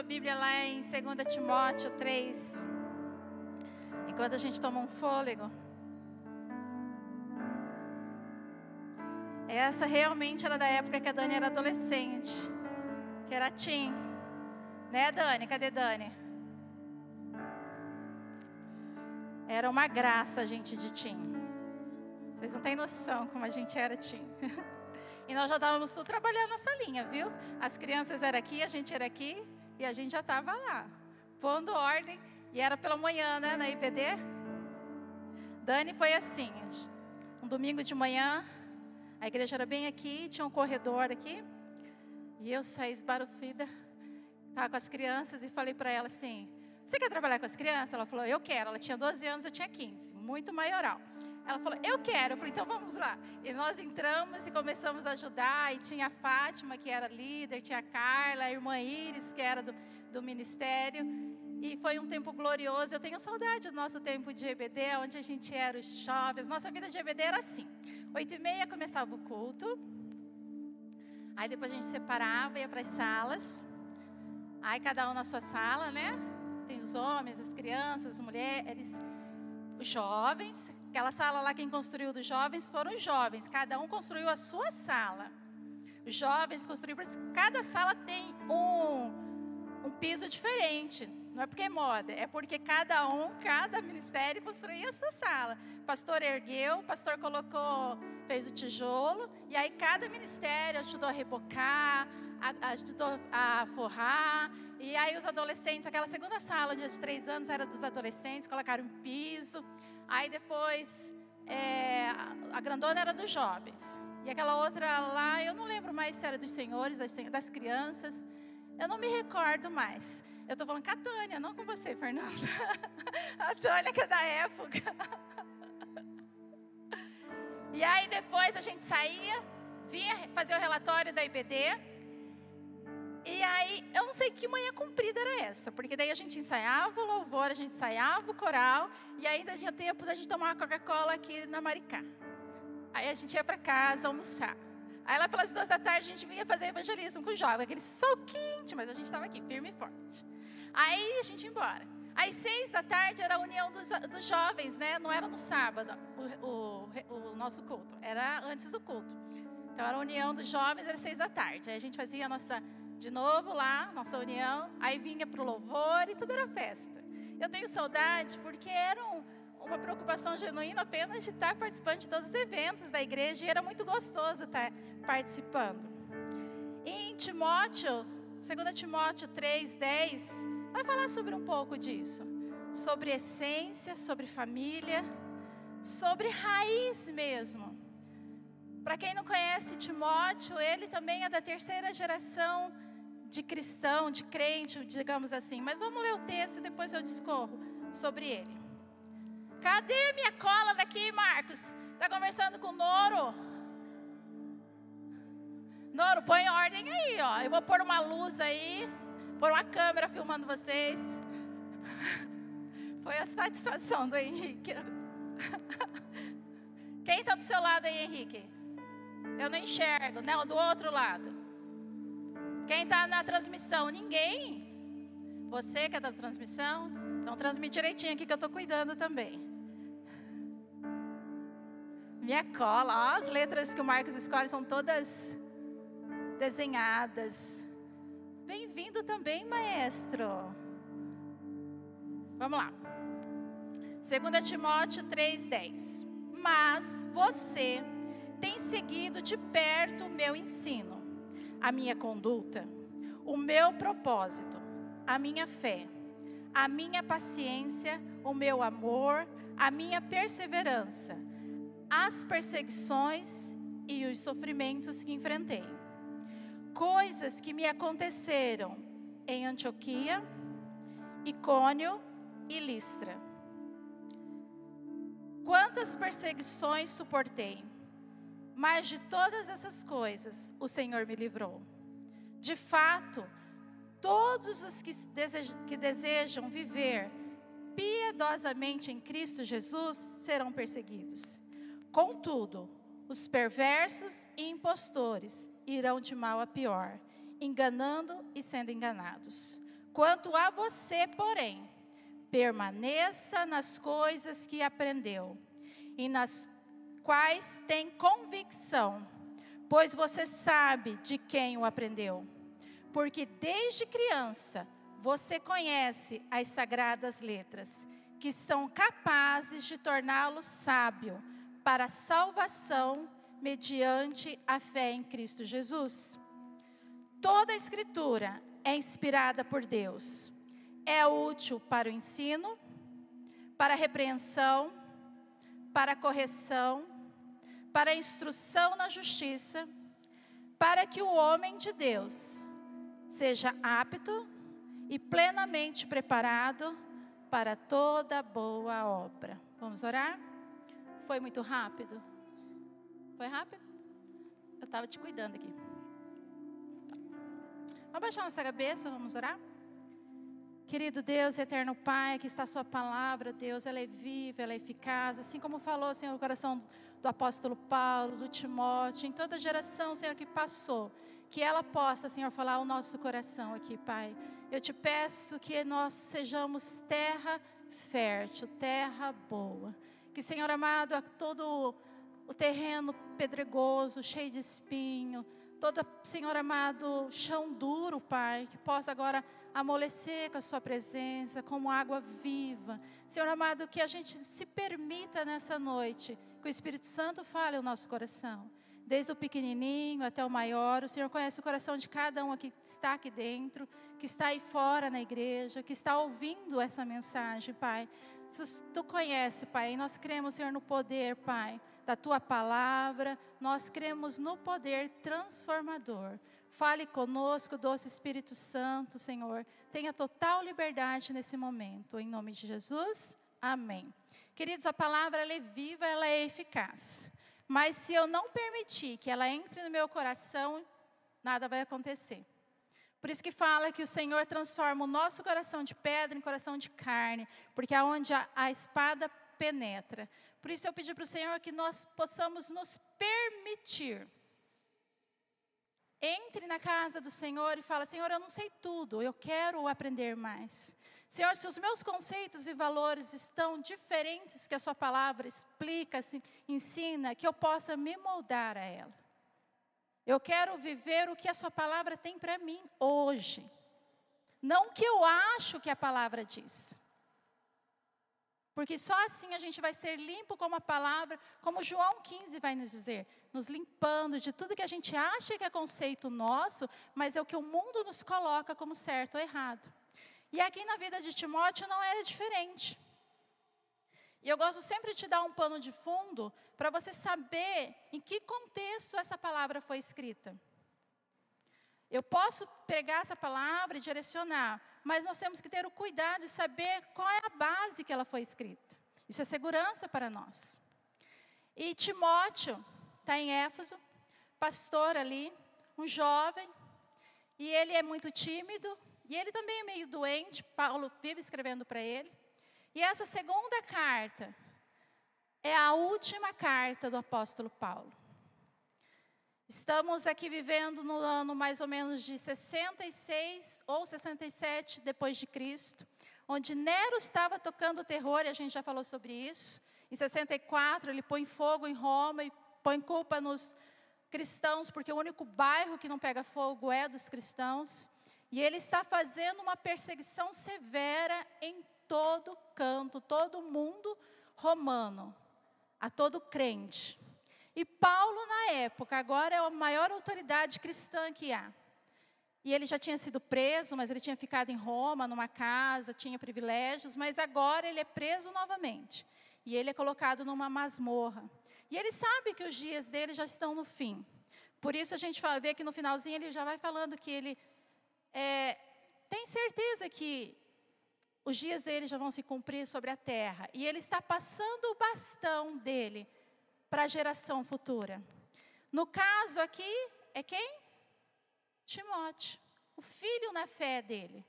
a Bíblia lá em 2 Timóteo 3. Enquanto a gente toma um fôlego. Essa realmente era da época que a Dani era adolescente, que era teen. Né, Dani? Cadê Dani? Era uma graça a gente de teen. Vocês não têm noção como a gente era teen. E nós já estávamos tudo trabalhando nessa linha, viu? As crianças eram aqui, a gente era aqui e a gente já estava lá, pondo ordem. E era pela manhã, né, na IPD. Dani foi assim, um domingo de manhã, a igreja era bem aqui, tinha um corredor aqui. E eu saí esbarufida, estava com as crianças e falei para ela assim: Você quer trabalhar com as crianças? Ela falou: Eu quero. Ela tinha 12 anos, eu tinha 15, muito maioral. Ela falou, eu quero. Eu falei, então vamos lá. E nós entramos e começamos a ajudar. E tinha a Fátima, que era líder, tinha a Carla, a irmã Iris, que era do, do ministério. E foi um tempo glorioso. Eu tenho saudade do nosso tempo de EBD, onde a gente era os jovens. Nossa vida de EBD era assim. Oito e meia começava o culto. Aí depois a gente separava, ia para as salas. Aí cada um na sua sala, né? Tem os homens, as crianças, as mulheres, os jovens. Aquela sala lá, quem construiu dos jovens foram os jovens. Cada um construiu a sua sala. Os jovens construíram. Cada sala tem um, um piso diferente. Não é porque é moda, é porque cada um, cada ministério construía a sua sala. O pastor ergueu, o pastor colocou, fez o tijolo, e aí cada ministério ajudou a rebocar, ajudou a forrar. E aí os adolescentes, aquela segunda sala de três anos era dos adolescentes, colocaram um piso. Aí depois, é, a grandona era dos jovens. E aquela outra lá, eu não lembro mais se era dos senhores, das, das crianças. Eu não me recordo mais. Eu estou falando com a Tânia, não com você, Fernanda. a Tânia que é da época. e aí depois a gente saía, vinha fazer o relatório da IPD. E aí, eu não sei que manhã comprida era essa, porque daí a gente ensaiava o louvor, a gente ensaiava o coral, e ainda tinha tempo da gente tomar uma Coca-Cola aqui na Maricá. Aí a gente ia para casa almoçar. Aí lá pelas duas da tarde a gente vinha fazer evangelismo com o jovem, aquele sol quente, mas a gente estava aqui, firme e forte. Aí a gente ia embora. Às seis da tarde era a união dos, dos jovens, né? Não era no sábado o, o, o nosso culto, era antes do culto. Então era a união dos jovens, era seis da tarde. Aí a gente fazia a nossa de novo lá, nossa união, aí vinha para o louvor e tudo era festa. Eu tenho saudade porque era um, uma preocupação genuína apenas de estar participando de todos os eventos da igreja e era muito gostoso estar participando. Em Timóteo, 2 Timóteo 3, 10, vai falar sobre um pouco disso. Sobre essência, sobre família, sobre raiz mesmo. Para quem não conhece Timóteo, ele também é da terceira geração de cristão, de crente, digamos assim. Mas vamos ler o texto e depois eu discorro sobre ele. Cadê minha cola daqui, Marcos? Está conversando com o Noro? Noro, põe ordem aí, ó. Eu vou pôr uma luz aí, pôr uma câmera filmando vocês. Foi a satisfação do Henrique. Quem está do seu lado aí, Henrique? Eu não enxergo, não, do outro lado. Quem está na transmissão? Ninguém. Você que está na transmissão? Então transmite direitinho aqui que eu estou cuidando também. Minha cola, ó, as letras que o Marcos escolhe são todas desenhadas. Bem-vindo também, maestro. Vamos lá. 2 Timóteo 3,10. Mas você tem seguido de perto o meu ensino a minha conduta, o meu propósito, a minha fé, a minha paciência, o meu amor, a minha perseverança, as perseguições e os sofrimentos que enfrentei. Coisas que me aconteceram em Antioquia, Icônio e Listra. Quantas perseguições suportei mas de todas essas coisas o Senhor me livrou. De fato, todos os que desejam, que desejam viver piedosamente em Cristo Jesus serão perseguidos. Contudo, os perversos e impostores irão de mal a pior, enganando e sendo enganados. Quanto a você, porém, permaneça nas coisas que aprendeu e nas quais tem convicção, pois você sabe de quem o aprendeu. Porque desde criança você conhece as sagradas letras, que são capazes de torná-lo sábio para a salvação mediante a fé em Cristo Jesus. Toda a Escritura é inspirada por Deus. É útil para o ensino, para a repreensão, para correção, para instrução na justiça, para que o homem de Deus seja apto e plenamente preparado para toda boa obra. Vamos orar? Foi muito rápido? Foi rápido? Eu estava te cuidando aqui. Vamos baixar nossa cabeça, vamos orar? Querido Deus, eterno Pai, aqui está a Sua palavra, Deus, ela é viva, ela é eficaz, assim como falou, Senhor, o coração do apóstolo Paulo, do Timóteo, em toda geração, Senhor, que passou, que ela possa, Senhor, falar ao nosso coração aqui, Pai. Eu te peço que nós sejamos terra fértil, terra boa. Que, Senhor amado, a todo o terreno pedregoso, cheio de espinho, todo, Senhor amado, chão duro, Pai, que possa agora amolecer com a Sua presença, como água viva. Senhor amado, que a gente se permita nessa noite, que o Espírito Santo fale o nosso coração. Desde o pequenininho até o maior, o Senhor conhece o coração de cada um que está aqui dentro, que está aí fora na igreja, que está ouvindo essa mensagem, Pai. Tu conhece, Pai, e nós cremos, Senhor, no poder, Pai, da tua palavra, nós cremos no poder transformador. Fale conosco, doce Espírito Santo, Senhor. Tenha total liberdade nesse momento. Em nome de Jesus, amém. Queridos, a palavra é viva, ela é eficaz. Mas se eu não permitir que ela entre no meu coração, nada vai acontecer. Por isso que fala que o Senhor transforma o nosso coração de pedra em coração de carne, porque é onde a, a espada penetra. Por isso eu pedi para o Senhor que nós possamos nos permitir. Entre na casa do Senhor e fala: Senhor, eu não sei tudo, eu quero aprender mais. Senhor, se os meus conceitos e valores estão diferentes que a Sua palavra explica, ensina, que eu possa me moldar a ela. Eu quero viver o que a Sua palavra tem para mim hoje. Não o que eu acho que a palavra diz. Porque só assim a gente vai ser limpo como a palavra, como João 15 vai nos dizer, nos limpando de tudo que a gente acha que é conceito nosso, mas é o que o mundo nos coloca como certo ou errado. E aqui na vida de Timóteo não era diferente. E eu gosto sempre de te dar um pano de fundo para você saber em que contexto essa palavra foi escrita. Eu posso pegar essa palavra e direcionar, mas nós temos que ter o cuidado de saber qual é a base que ela foi escrita. Isso é segurança para nós. E Timóteo está em Éfeso, pastor ali, um jovem, e ele é muito tímido, e ele também é meio doente, Paulo vive escrevendo para ele. E essa segunda carta é a última carta do apóstolo Paulo. Estamos aqui vivendo no ano mais ou menos de 66 ou 67 depois de Cristo, onde Nero estava tocando terror, e a gente já falou sobre isso. Em 64 ele põe fogo em Roma e põe culpa nos cristãos, porque o único bairro que não pega fogo é dos cristãos. E ele está fazendo uma perseguição severa em todo canto, todo mundo romano, a todo crente. E Paulo, na época, agora é a maior autoridade cristã que há. E ele já tinha sido preso, mas ele tinha ficado em Roma, numa casa, tinha privilégios, mas agora ele é preso novamente. E ele é colocado numa masmorra. E ele sabe que os dias dele já estão no fim. Por isso a gente fala, vê que no finalzinho ele já vai falando que ele é, tem certeza que os dias dele já vão se cumprir sobre a terra. E ele está passando o bastão dele para a geração futura. No caso aqui, é quem? Timóteo, o filho na fé dele.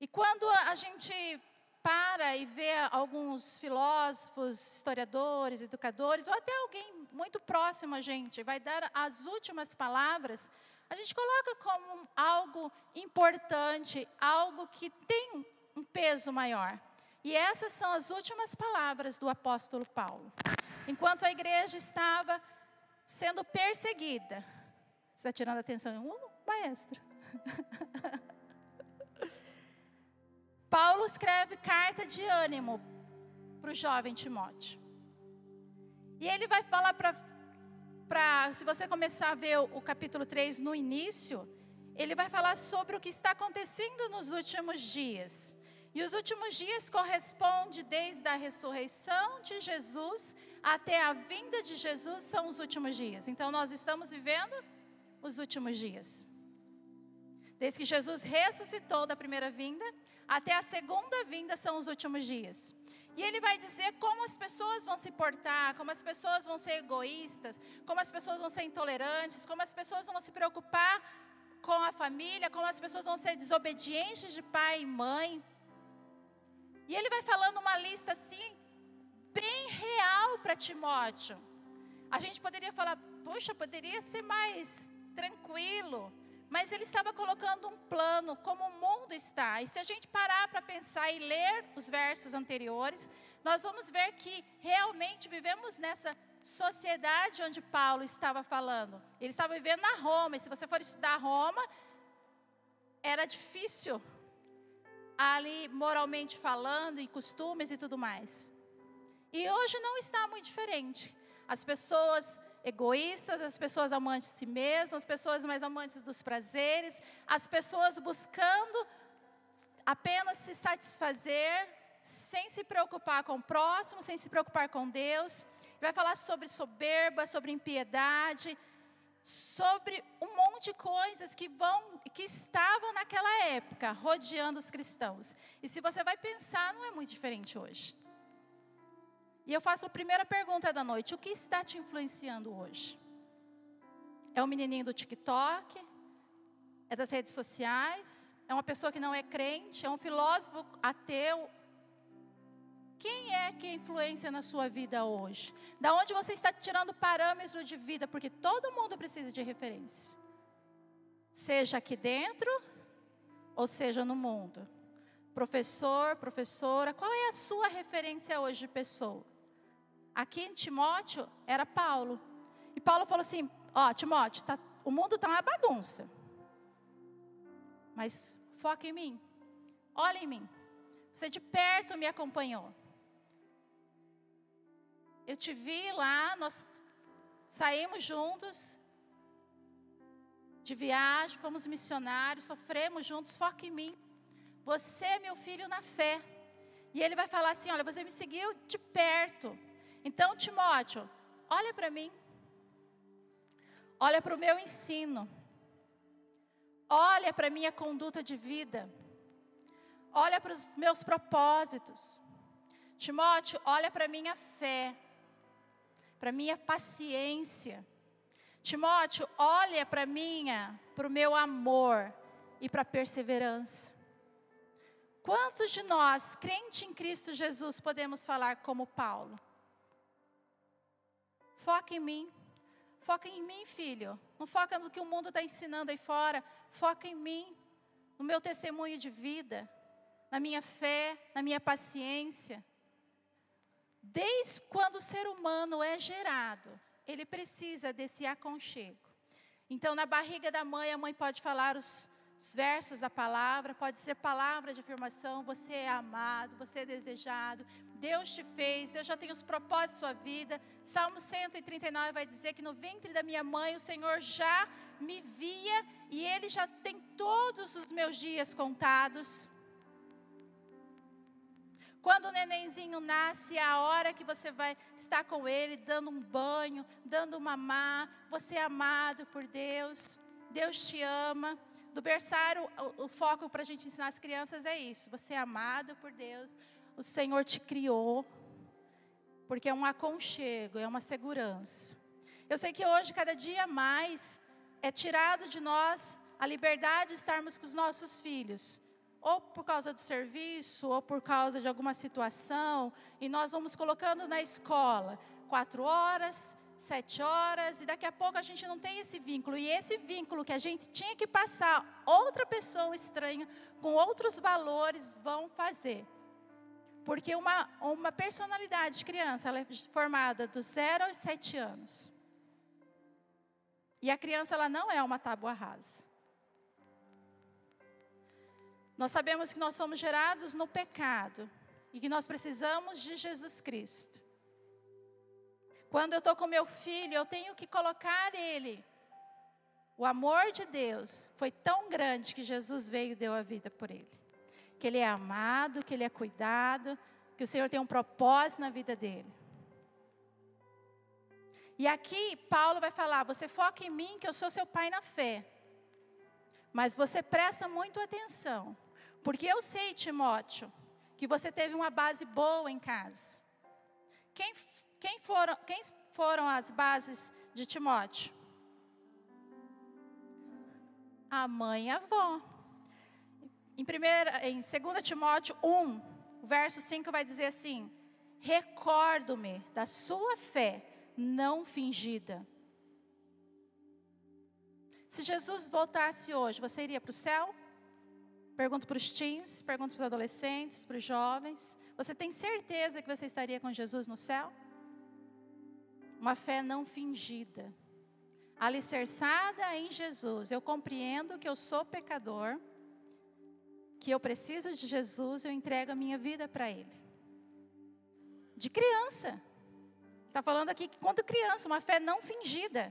E quando a gente para e vê alguns filósofos, historiadores, educadores, ou até alguém muito próximo a gente, vai dar as últimas palavras, a gente coloca como algo importante, algo que tem um peso maior. E essas são as últimas palavras do apóstolo Paulo. Enquanto a igreja estava sendo perseguida, você está tirando atenção? Uh, maestra. Paulo escreve carta de ânimo para o jovem Timóteo. E ele vai falar para. Se você começar a ver o, o capítulo 3 no início, ele vai falar sobre o que está acontecendo nos últimos dias. E os últimos dias corresponde desde a ressurreição de Jesus até a vinda de Jesus são os últimos dias. Então nós estamos vivendo os últimos dias. Desde que Jesus ressuscitou da primeira vinda até a segunda vinda são os últimos dias. E ele vai dizer como as pessoas vão se portar, como as pessoas vão ser egoístas, como as pessoas vão ser intolerantes, como as pessoas vão se preocupar com a família, como as pessoas vão ser desobedientes de pai e mãe. E ele vai falando uma lista assim, bem real para Timóteo. A gente poderia falar, puxa, poderia ser mais tranquilo. Mas ele estava colocando um plano, como o mundo está. E se a gente parar para pensar e ler os versos anteriores, nós vamos ver que realmente vivemos nessa sociedade onde Paulo estava falando. Ele estava vivendo na Roma, e se você for estudar Roma, era difícil ali moralmente falando, e costumes e tudo mais. E hoje não está muito diferente. As pessoas egoístas, as pessoas amantes de si mesmas, as pessoas mais amantes dos prazeres, as pessoas buscando apenas se satisfazer, sem se preocupar com o próximo, sem se preocupar com Deus. Vai falar sobre soberba, sobre impiedade, sobre um de coisas que vão que estavam naquela época rodeando os cristãos. E se você vai pensar, não é muito diferente hoje. E eu faço a primeira pergunta da noite: o que está te influenciando hoje? É o menininho do TikTok? É das redes sociais? É uma pessoa que não é crente? É um filósofo ateu? Quem é que influencia na sua vida hoje? Da onde você está tirando parâmetro de vida? Porque todo mundo precisa de referência. Seja aqui dentro, ou seja no mundo. Professor, professora, qual é a sua referência hoje de pessoa? Aqui em Timóteo era Paulo. E Paulo falou assim: Ó, oh, Timóteo, tá, o mundo está uma bagunça. Mas foca em mim. Olha em mim. Você de perto me acompanhou. Eu te vi lá, nós saímos juntos de viagem, fomos missionários, sofremos juntos, foca em mim. Você é meu filho na fé. E ele vai falar assim: olha, você me seguiu de perto. Então, Timóteo, olha para mim. Olha para o meu ensino. Olha para a minha conduta de vida. Olha para os meus propósitos. Timóteo, olha para a minha fé. Para a minha paciência. Timóteo, olha para minha, para o meu amor e para a perseverança. Quantos de nós, crente em Cristo Jesus, podemos falar como Paulo? Foca em mim. Foca em mim, filho. Não foca no que o mundo está ensinando aí fora. Foca em mim, no meu testemunho de vida, na minha fé, na minha paciência. Desde quando o ser humano é gerado, ele precisa desse aconchego. Então, na barriga da mãe, a mãe pode falar os, os versos da palavra, pode ser palavra de afirmação: você é amado, você é desejado, Deus te fez, Deus já tem os propósitos da sua vida. Salmo 139 vai dizer que no ventre da minha mãe o Senhor já me via e Ele já tem todos os meus dias contados. Quando o nenenzinho nasce, é a hora que você vai estar com ele, dando um banho, dando uma mamar, você é amado por Deus, Deus te ama. Do berçário, o, o foco para a gente ensinar as crianças é isso: você é amado por Deus, o Senhor te criou, porque é um aconchego, é uma segurança. Eu sei que hoje, cada dia mais, é tirado de nós a liberdade de estarmos com os nossos filhos, ou por causa do serviço, ou por causa de alguma situação, e nós vamos colocando na escola quatro horas, sete horas, e daqui a pouco a gente não tem esse vínculo. E esse vínculo que a gente tinha que passar, outra pessoa estranha, com outros valores, vão fazer. Porque uma, uma personalidade de criança, ela é formada dos zero aos sete anos. E a criança, ela não é uma tábua rasa. Nós sabemos que nós somos gerados no pecado e que nós precisamos de Jesus Cristo. Quando eu estou com meu filho, eu tenho que colocar ele. O amor de Deus foi tão grande que Jesus veio e deu a vida por ele. Que ele é amado, que ele é cuidado, que o Senhor tem um propósito na vida dele. E aqui Paulo vai falar: você foca em mim, que eu sou seu pai na fé. Mas você presta muito atenção, porque eu sei, Timóteo, que você teve uma base boa em casa. Quem quem foram, quem foram as bases de Timóteo? A mãe e a avó. Em, primeira, em 2 Timóteo 1, verso 5 vai dizer assim: Recordo-me da sua fé não fingida. Se Jesus voltasse hoje, você iria para o céu? Pergunto para os teens, pergunto para os adolescentes, para os jovens. Você tem certeza que você estaria com Jesus no céu? uma fé não fingida, alicerçada em Jesus. Eu compreendo que eu sou pecador, que eu preciso de Jesus, eu entrego a minha vida para Ele. De criança. Está falando aqui que quando criança, uma fé não fingida.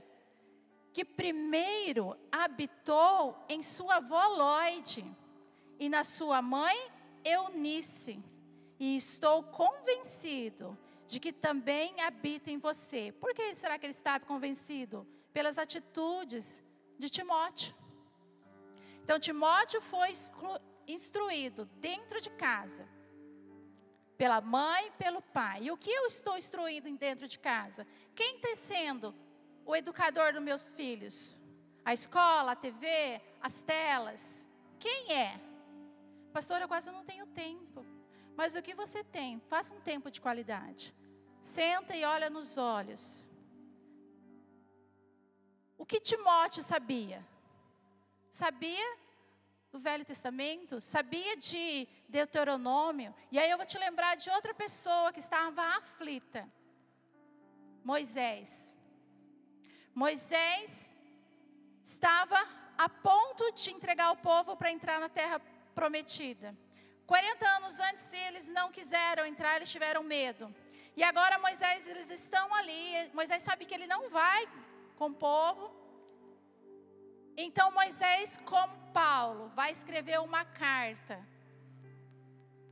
Que primeiro habitou em sua avó Lloyd e na sua mãe Eunice. E estou convencido de que também habita em você. Por que será que ele estava convencido? Pelas atitudes de Timóteo. Então, Timóteo foi instruído dentro de casa, pela mãe e pelo pai. E o que eu estou instruído dentro de casa? Quem está sendo o educador dos meus filhos? A escola, a TV, as telas? Quem é? Pastor, eu quase não tenho tempo. Mas o que você tem? Faça um tempo de qualidade. Senta e olha nos olhos. O que Timóteo sabia? Sabia do Velho Testamento, sabia de Deuteronômio, e aí eu vou te lembrar de outra pessoa que estava aflita. Moisés. Moisés estava a ponto de entregar o povo para entrar na terra prometida. 40 anos antes, eles não quiseram entrar, eles tiveram medo. E agora Moisés, eles estão ali. Moisés sabe que ele não vai com o povo. Então Moisés, como Paulo, vai escrever uma carta.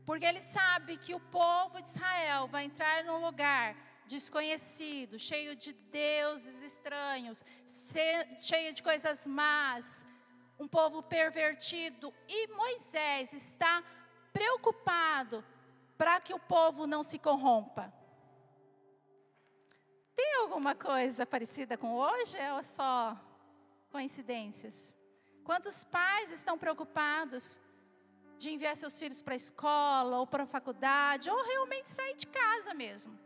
Porque ele sabe que o povo de Israel vai entrar num lugar desconhecido, cheio de deuses estranhos, cheio de coisas más, um povo pervertido. E Moisés está preocupado para que o povo não se corrompa. Tem alguma coisa parecida com hoje ou é só coincidências? Quantos pais estão preocupados de enviar seus filhos para a escola ou para a faculdade ou realmente sair de casa mesmo?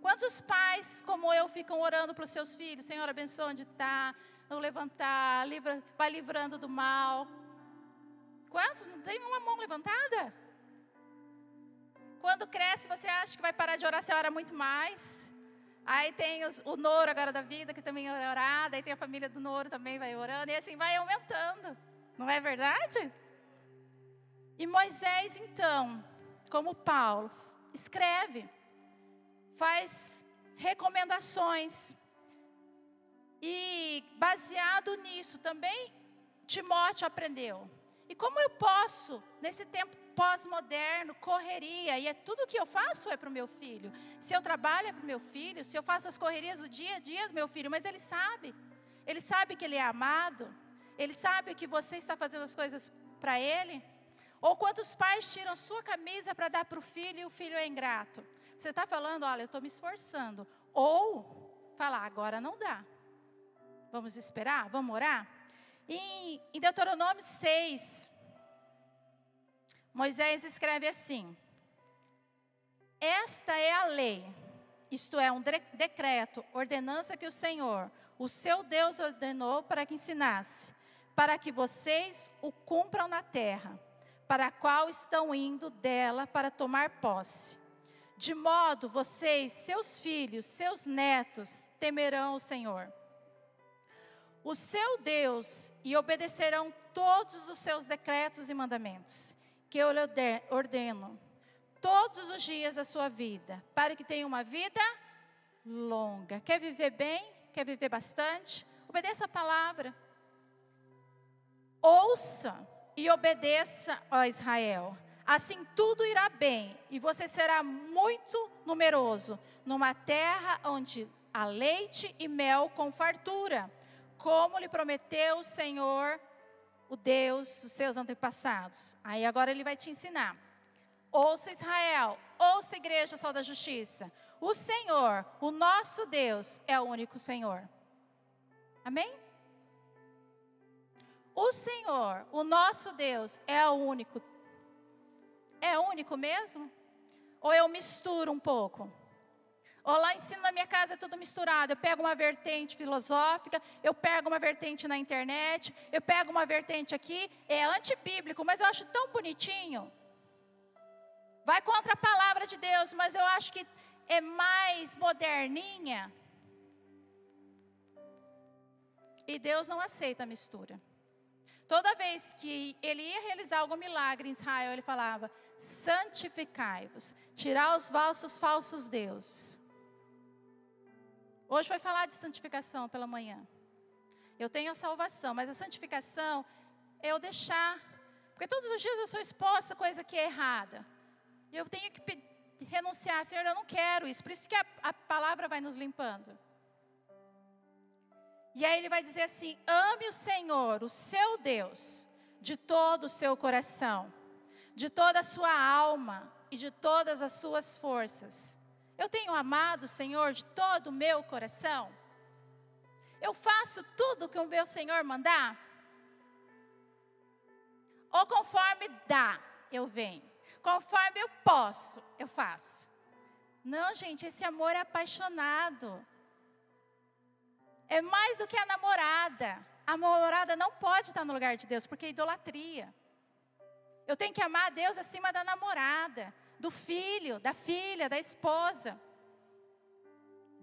Quantos pais, como eu, ficam orando para os seus filhos? Senhor, abençoa onde está, não levantar, livra, vai livrando do mal. Quantos? Não tem uma mão levantada? Quando cresce, você acha que vai parar de orar, você ora muito mais. Aí tem os, o Noro agora da vida, que também vai orar. Daí tem a família do Noro também vai orando. E assim vai aumentando. Não é verdade? E Moisés, então, como Paulo, escreve, faz recomendações. E baseado nisso também, Timóteo aprendeu. E como eu posso, nesse tempo pós-moderno, correria, e é tudo que eu faço é para o meu filho. Se eu trabalho é para o meu filho, se eu faço as correrias do dia a dia do meu filho, mas ele sabe, ele sabe que ele é amado, ele sabe que você está fazendo as coisas para ele. Ou quantos pais tiram sua camisa para dar para o filho e o filho é ingrato? Você está falando, olha, eu estou me esforçando. Ou falar, agora não dá. Vamos esperar? Vamos orar? Em, em Deuteronômio 6, Moisés escreve assim: Esta é a lei isto é, um decreto, ordenança que o Senhor, o seu Deus, ordenou para que ensinasse, para que vocês o cumpram na terra, para a qual estão indo dela para tomar posse. De modo vocês, seus filhos, seus netos, temerão o Senhor, o seu Deus, e obedecerão todos os seus decretos e mandamentos, que eu lhe ordeno todos os dias da sua vida, para que tenha uma vida longa. Quer viver bem? Quer viver bastante? Obedeça a palavra. Ouça e obedeça, ó Israel. Assim tudo irá bem e você será muito numeroso numa terra onde há leite e mel com fartura, como lhe prometeu o Senhor, o Deus dos seus antepassados. Aí agora ele vai te ensinar. Ouça Israel, ouça Igreja Sol da Justiça. O Senhor, o nosso Deus, é o único Senhor. Amém? O Senhor, o nosso Deus, é o único. É único mesmo? Ou eu misturo um pouco? Ou lá ensino na minha casa é tudo misturado. Eu pego uma vertente filosófica, eu pego uma vertente na internet, eu pego uma vertente aqui, é antibíblico, mas eu acho tão bonitinho. Vai contra a palavra de Deus, mas eu acho que é mais moderninha. E Deus não aceita a mistura. Toda vez que ele ia realizar algum milagre em Israel, ele falava: santificai-vos, tirar os vossos falsos deuses. Hoje vai falar de santificação pela manhã. Eu tenho a salvação, mas a santificação é eu deixar, porque todos os dias eu sou exposta a coisa que é errada. E eu tenho que renunciar, Senhor, eu não quero isso. Por isso que a, a palavra vai nos limpando. E aí ele vai dizer assim: ame o Senhor, o seu Deus, de todo o seu coração, de toda a sua alma e de todas as suas forças. Eu tenho amado o Senhor de todo o meu coração. Eu faço tudo que o meu Senhor mandar. Ou conforme dá, eu venho. Conforme eu posso, eu faço. Não, gente, esse amor é apaixonado. É mais do que a namorada. A namorada não pode estar no lugar de Deus, porque é idolatria. Eu tenho que amar a Deus acima da namorada, do filho, da filha, da esposa.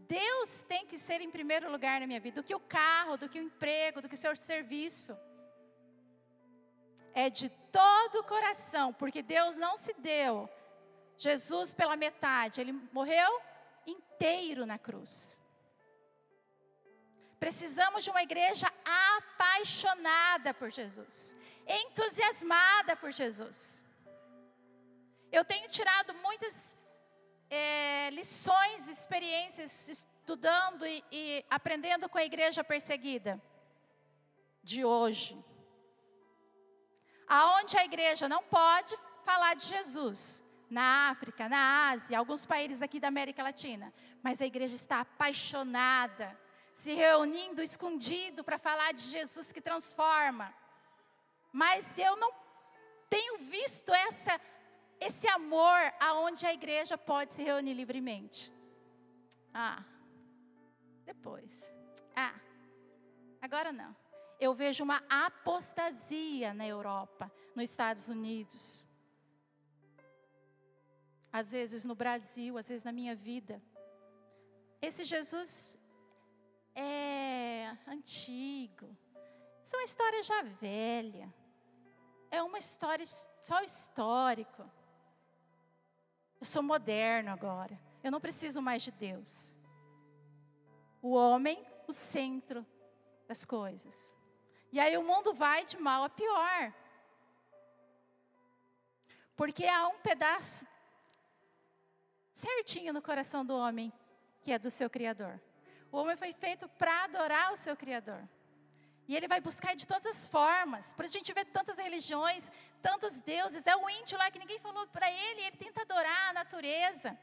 Deus tem que ser em primeiro lugar na minha vida, do que o carro, do que o emprego, do que o seu serviço é de todo o coração, porque Deus não se deu Jesus pela metade, ele morreu inteiro na cruz. Precisamos de uma igreja apaixonada por Jesus, entusiasmada por Jesus. Eu tenho tirado muitas é, lições, experiências, estudando e, e aprendendo com a igreja perseguida de hoje. Aonde a igreja não pode falar de Jesus, na África, na Ásia, alguns países aqui da América Latina, mas a igreja está apaixonada, se reunindo escondido para falar de Jesus que transforma. Mas eu não tenho visto essa esse amor aonde a igreja pode se reunir livremente. Ah, depois. Ah, agora não eu vejo uma apostasia na Europa, nos Estados Unidos. Às vezes no Brasil, às vezes na minha vida. Esse Jesus é antigo. Isso é uma história já velha. É uma história só histórico. Eu sou moderno agora. Eu não preciso mais de Deus. O homem, o centro das coisas. E aí o mundo vai de mal a pior. Porque há um pedaço certinho no coração do homem que é do seu Criador. O homem foi feito para adorar o seu Criador. E ele vai buscar de todas as formas. Por isso a gente vê tantas religiões, tantos deuses. É o índio lá que ninguém falou para ele, ele tenta adorar a natureza.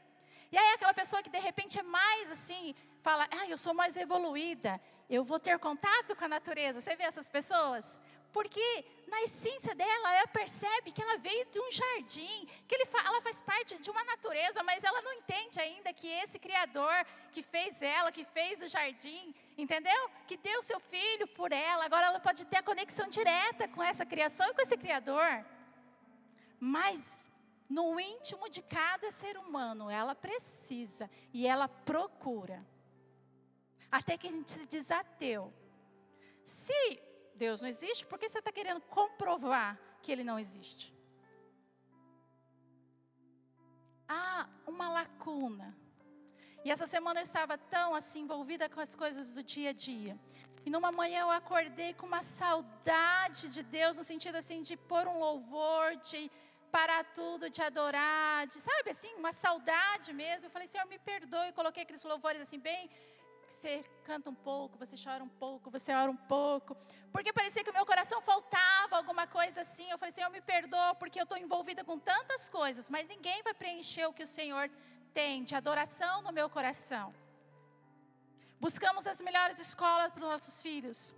E aí aquela pessoa que de repente é mais assim, fala, ah, eu sou mais evoluída, eu vou ter contato com a natureza. Você vê essas pessoas? Porque na essência dela, ela percebe que ela veio de um jardim, que ela faz parte de uma natureza, mas ela não entende ainda que esse Criador que fez ela, que fez o jardim, entendeu? Que deu seu filho por ela, agora ela pode ter a conexão direta com essa criação e com esse Criador. Mas no íntimo de cada ser humano, ela precisa e ela procura. Até que a gente se desateu. Se Deus não existe, por que você está querendo comprovar que Ele não existe? Há uma lacuna. E essa semana eu estava tão assim envolvida com as coisas do dia a dia. E numa manhã eu acordei com uma saudade de Deus, no sentido assim de pôr um louvor, de parar tudo, de adorar, de, sabe assim, uma saudade mesmo. Eu falei, Senhor, me perdoe. Coloquei aqueles louvores assim, bem você canta um pouco, você chora um pouco, você ora um pouco. Porque parecia que o meu coração faltava alguma coisa assim. Eu falei, Senhor, me perdoa, porque eu estou envolvida com tantas coisas, mas ninguém vai preencher o que o Senhor tem adoração no meu coração. Buscamos as melhores escolas para os nossos filhos.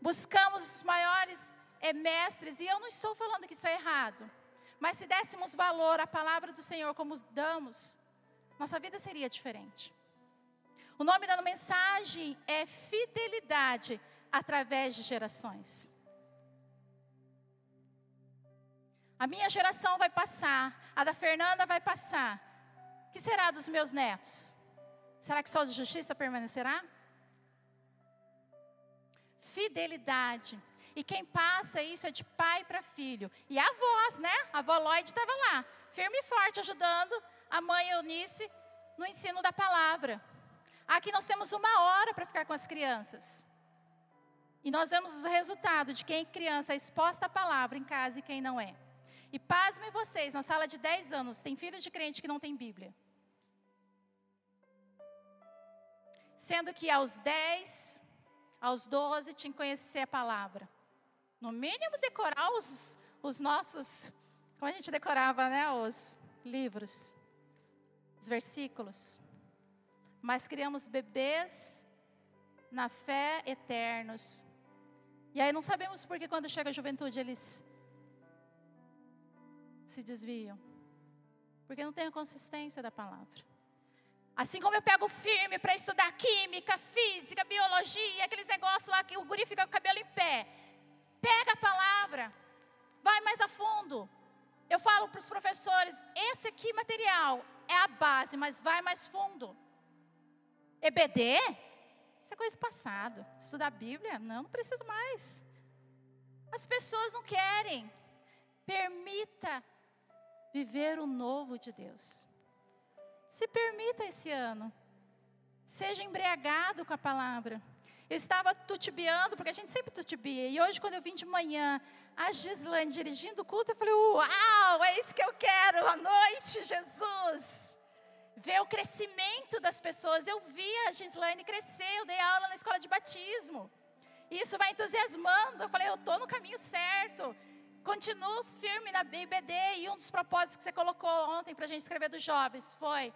Buscamos os maiores é, mestres. E eu não estou falando que isso é errado. Mas se dessemos valor à palavra do Senhor como damos, nossa vida seria diferente. O nome da mensagem é fidelidade através de gerações. A minha geração vai passar, a da Fernanda vai passar. Que será dos meus netos? Será que só de justiça permanecerá? Fidelidade. E quem passa isso é de pai para filho. E a avós, né? A avó Lloyd estava lá, firme e forte, ajudando a mãe Eunice no ensino da palavra. Aqui nós temos uma hora para ficar com as crianças. E nós vemos o resultado de quem é criança é exposta à palavra em casa e quem não é. E pasmem vocês, na sala de 10 anos, tem filhos de crente que não tem Bíblia. Sendo que aos 10, aos 12, tinha que conhecer a palavra. No mínimo decorar os, os nossos, como a gente decorava, né, os livros, os versículos mas criamos bebês na fé eternos. E aí não sabemos por que quando chega a juventude eles se desviam. Porque não tem a consistência da palavra. Assim como eu pego firme para estudar química, física, biologia, aqueles negócios lá que o guri fica com o cabelo em pé. Pega a palavra, vai mais a fundo. Eu falo para os professores: esse aqui material é a base, mas vai mais fundo. EBD? Isso é coisa do passado. Estudar a Bíblia? Não, não preciso mais. As pessoas não querem. Permita viver o novo de Deus. Se permita esse ano. Seja embriagado com a palavra. Eu estava tutibiando, porque a gente sempre tutibia. E hoje, quando eu vim de manhã, a Gislaine dirigindo o culto, eu falei: Uau, é isso que eu quero à noite, Jesus ver o crescimento das pessoas. Eu vi a Gislaine crescer, eu dei aula na escola de batismo. Isso vai entusiasmando. Eu falei, eu estou no caminho certo. Continuo firme na IBD e um dos propósitos que você colocou ontem para a gente escrever dos jovens foi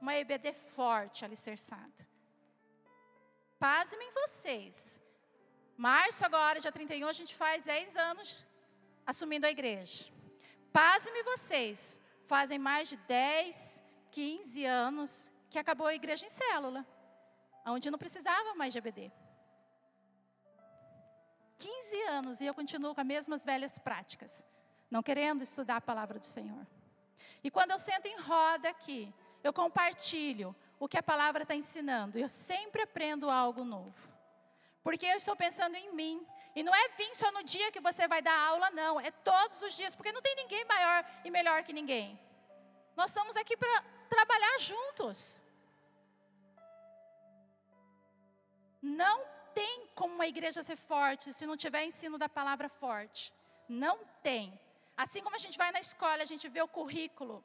uma IBD forte, alicerçada. Pasmem vocês. Março agora, dia 31, a gente faz 10 anos assumindo a igreja. Pasmem vocês. Fazem mais de 10 15 anos que acabou a igreja em célula, onde não precisava mais de ABD. 15 anos e eu continuo com as mesmas velhas práticas, não querendo estudar a palavra do Senhor. E quando eu sento em roda aqui, eu compartilho o que a palavra está ensinando, eu sempre aprendo algo novo. Porque eu estou pensando em mim. E não é vir só no dia que você vai dar aula, não. É todos os dias, porque não tem ninguém maior e melhor que ninguém. Nós estamos aqui para trabalhar juntos. Não tem como uma igreja ser forte se não tiver ensino da palavra forte. Não tem. Assim como a gente vai na escola, a gente vê o currículo,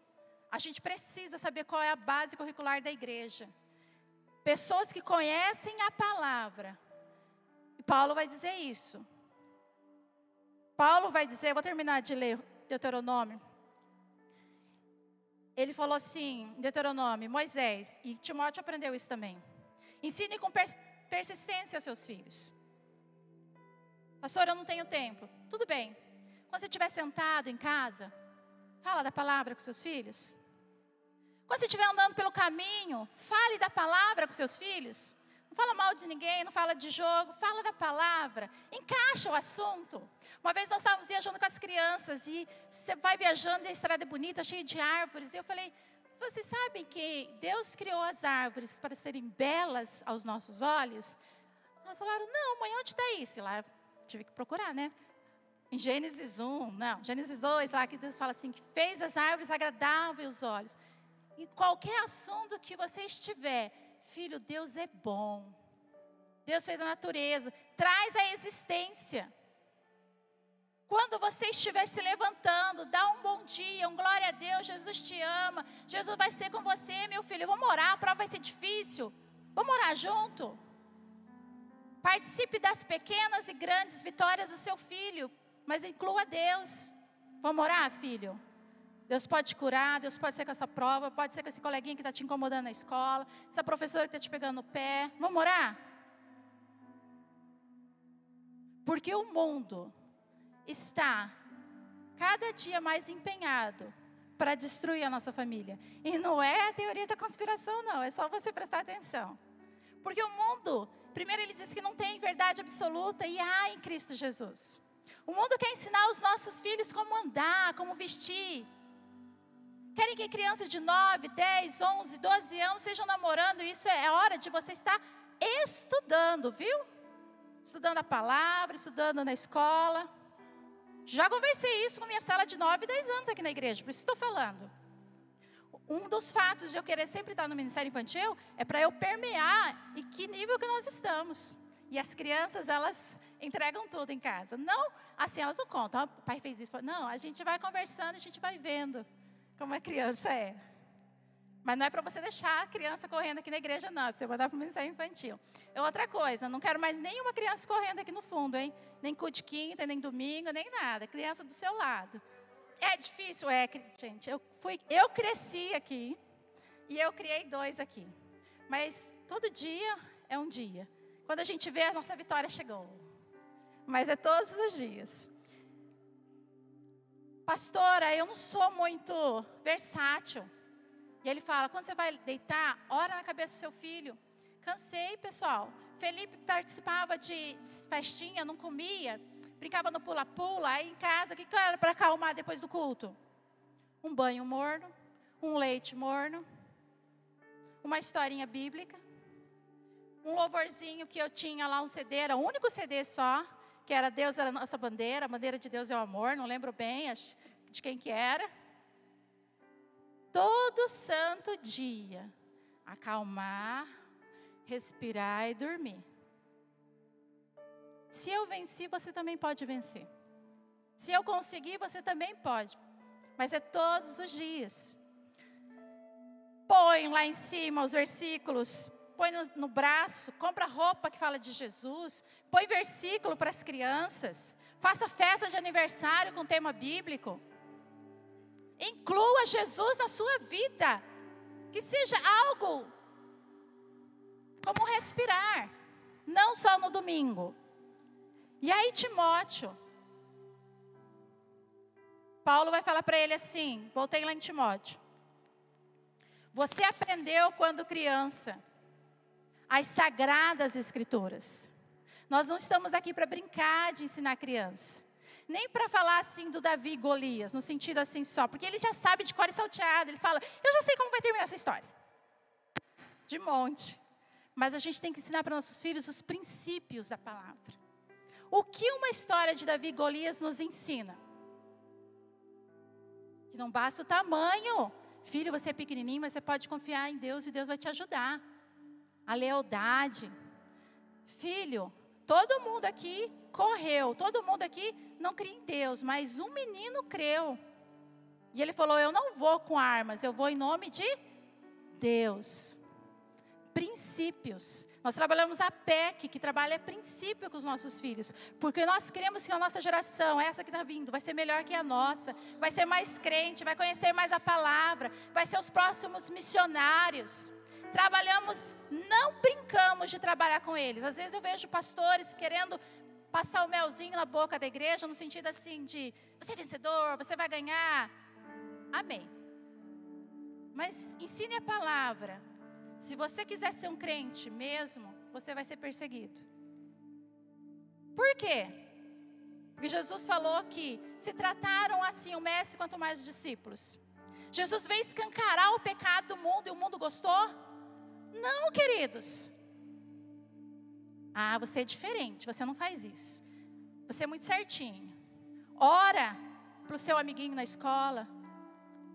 a gente precisa saber qual é a base curricular da igreja. Pessoas que conhecem a palavra. E Paulo vai dizer isso. Paulo vai dizer, vou terminar de ler Deuteronômio ele falou assim, Deuteronômio, Moisés, e Timóteo aprendeu isso também. Ensine com persistência aos seus filhos. Pastor, eu não tenho tempo. Tudo bem. Quando você estiver sentado em casa, fala da palavra com seus filhos. Quando você estiver andando pelo caminho, fale da palavra com seus filhos. Não fala mal de ninguém, não fala de jogo, fala da palavra. Encaixa o assunto. Uma vez nós estávamos viajando com as crianças e você vai viajando e a estrada é bonita, cheia de árvores. E eu falei, vocês sabem que Deus criou as árvores para serem belas aos nossos olhos? Elas falaram, não, mãe, onde está isso? Lá tive que procurar, né? Em Gênesis 1, não, Gênesis 2, lá que Deus fala assim, que fez as árvores agradáveis aos olhos. Em qualquer assunto que você estiver, filho, Deus é bom. Deus fez a natureza, traz a existência. Quando você estiver se levantando, dá um bom dia, um glória a Deus, Jesus te ama, Jesus vai ser com você, meu filho. Vamos orar, a prova vai ser difícil. Vamos orar junto. Participe das pequenas e grandes vitórias do seu filho, mas inclua Deus. Vamos orar, filho? Deus pode curar, Deus pode ser com essa prova, pode ser com esse coleguinha que está te incomodando na escola, essa professora que está te pegando no pé. Vamos orar? Porque o mundo está cada dia mais empenhado para destruir a nossa família. E não é a teoria da conspiração, não, é só você prestar atenção. Porque o mundo Primeiro ele diz que não tem verdade absoluta e há em Cristo Jesus. O mundo quer ensinar os nossos filhos como andar, como vestir. Querem que crianças de 9, 10, 11, 12 anos estejam namorando, isso é hora de você estar estudando, viu? Estudando a palavra, estudando na escola. Já conversei isso com minha sala de 9 e 10 anos aqui na igreja, por isso estou falando um dos fatos de eu querer sempre estar no Ministério Infantil é para eu permear e que nível que nós estamos. E as crianças, elas entregam tudo em casa. Não, assim, elas não contam, ah, o pai fez isso. Não, a gente vai conversando, a gente vai vendo como a criança é. Mas não é para você deixar a criança correndo aqui na igreja, não. É para você mandar para o Ministério Infantil. É outra coisa, não quero mais nenhuma criança correndo aqui no fundo, hein? Nem cu de quinta, nem domingo, nem nada. Criança do seu lado. É difícil, é, gente. Eu, fui, eu cresci aqui e eu criei dois aqui. Mas todo dia é um dia. Quando a gente vê, a nossa vitória chegou. Mas é todos os dias. Pastora, eu não sou muito versátil. E ele fala: quando você vai deitar, ora na cabeça do seu filho. Cansei, pessoal. Felipe participava de festinha, não comia brincava no pula-pula, aí em casa, o que, que era para acalmar depois do culto? Um banho morno, um leite morno, uma historinha bíblica, um louvorzinho que eu tinha lá, um CD, era o único CD só, que era Deus era a nossa bandeira, a bandeira de Deus é o amor, não lembro bem de quem que era. Todo santo dia, acalmar, respirar e dormir. Se eu venci, você também pode vencer. Se eu conseguir, você também pode. Mas é todos os dias. Põe lá em cima os versículos, põe no, no braço, compra roupa que fala de Jesus, põe versículo para as crianças, faça festa de aniversário com tema bíblico. Inclua Jesus na sua vida. Que seja algo como respirar, não só no domingo, e aí, Timóteo, Paulo vai falar para ele assim: voltei lá em Timóteo. Você aprendeu quando criança as sagradas escrituras. Nós não estamos aqui para brincar de ensinar criança. Nem para falar assim do Davi e Golias, no sentido assim só, porque eles já sabem de cor e salteado. Eles falam, eu já sei como vai terminar essa história. De monte. Mas a gente tem que ensinar para nossos filhos os princípios da palavra. O que uma história de Davi e Golias nos ensina? Que não basta o tamanho. Filho, você é pequenininho, mas você pode confiar em Deus e Deus vai te ajudar. A lealdade. Filho, todo mundo aqui correu, todo mundo aqui não cria em Deus, mas um menino creu. E ele falou: Eu não vou com armas, eu vou em nome de Deus princípios. Nós trabalhamos a PEC, que trabalha princípio com os nossos filhos, porque nós queremos que a nossa geração, essa que está vindo, vai ser melhor que a nossa, vai ser mais crente, vai conhecer mais a palavra, vai ser os próximos missionários. Trabalhamos, não brincamos de trabalhar com eles. Às vezes eu vejo pastores querendo passar o melzinho na boca da igreja, no sentido assim de você é vencedor, você vai ganhar. Amém. Mas ensine a palavra. Se você quiser ser um crente mesmo, você vai ser perseguido. Por quê? Porque Jesus falou que se trataram assim o mestre quanto mais os discípulos. Jesus veio escancarar o pecado do mundo e o mundo gostou? Não, queridos. Ah, você é diferente, você não faz isso. Você é muito certinho. Ora para o seu amiguinho na escola.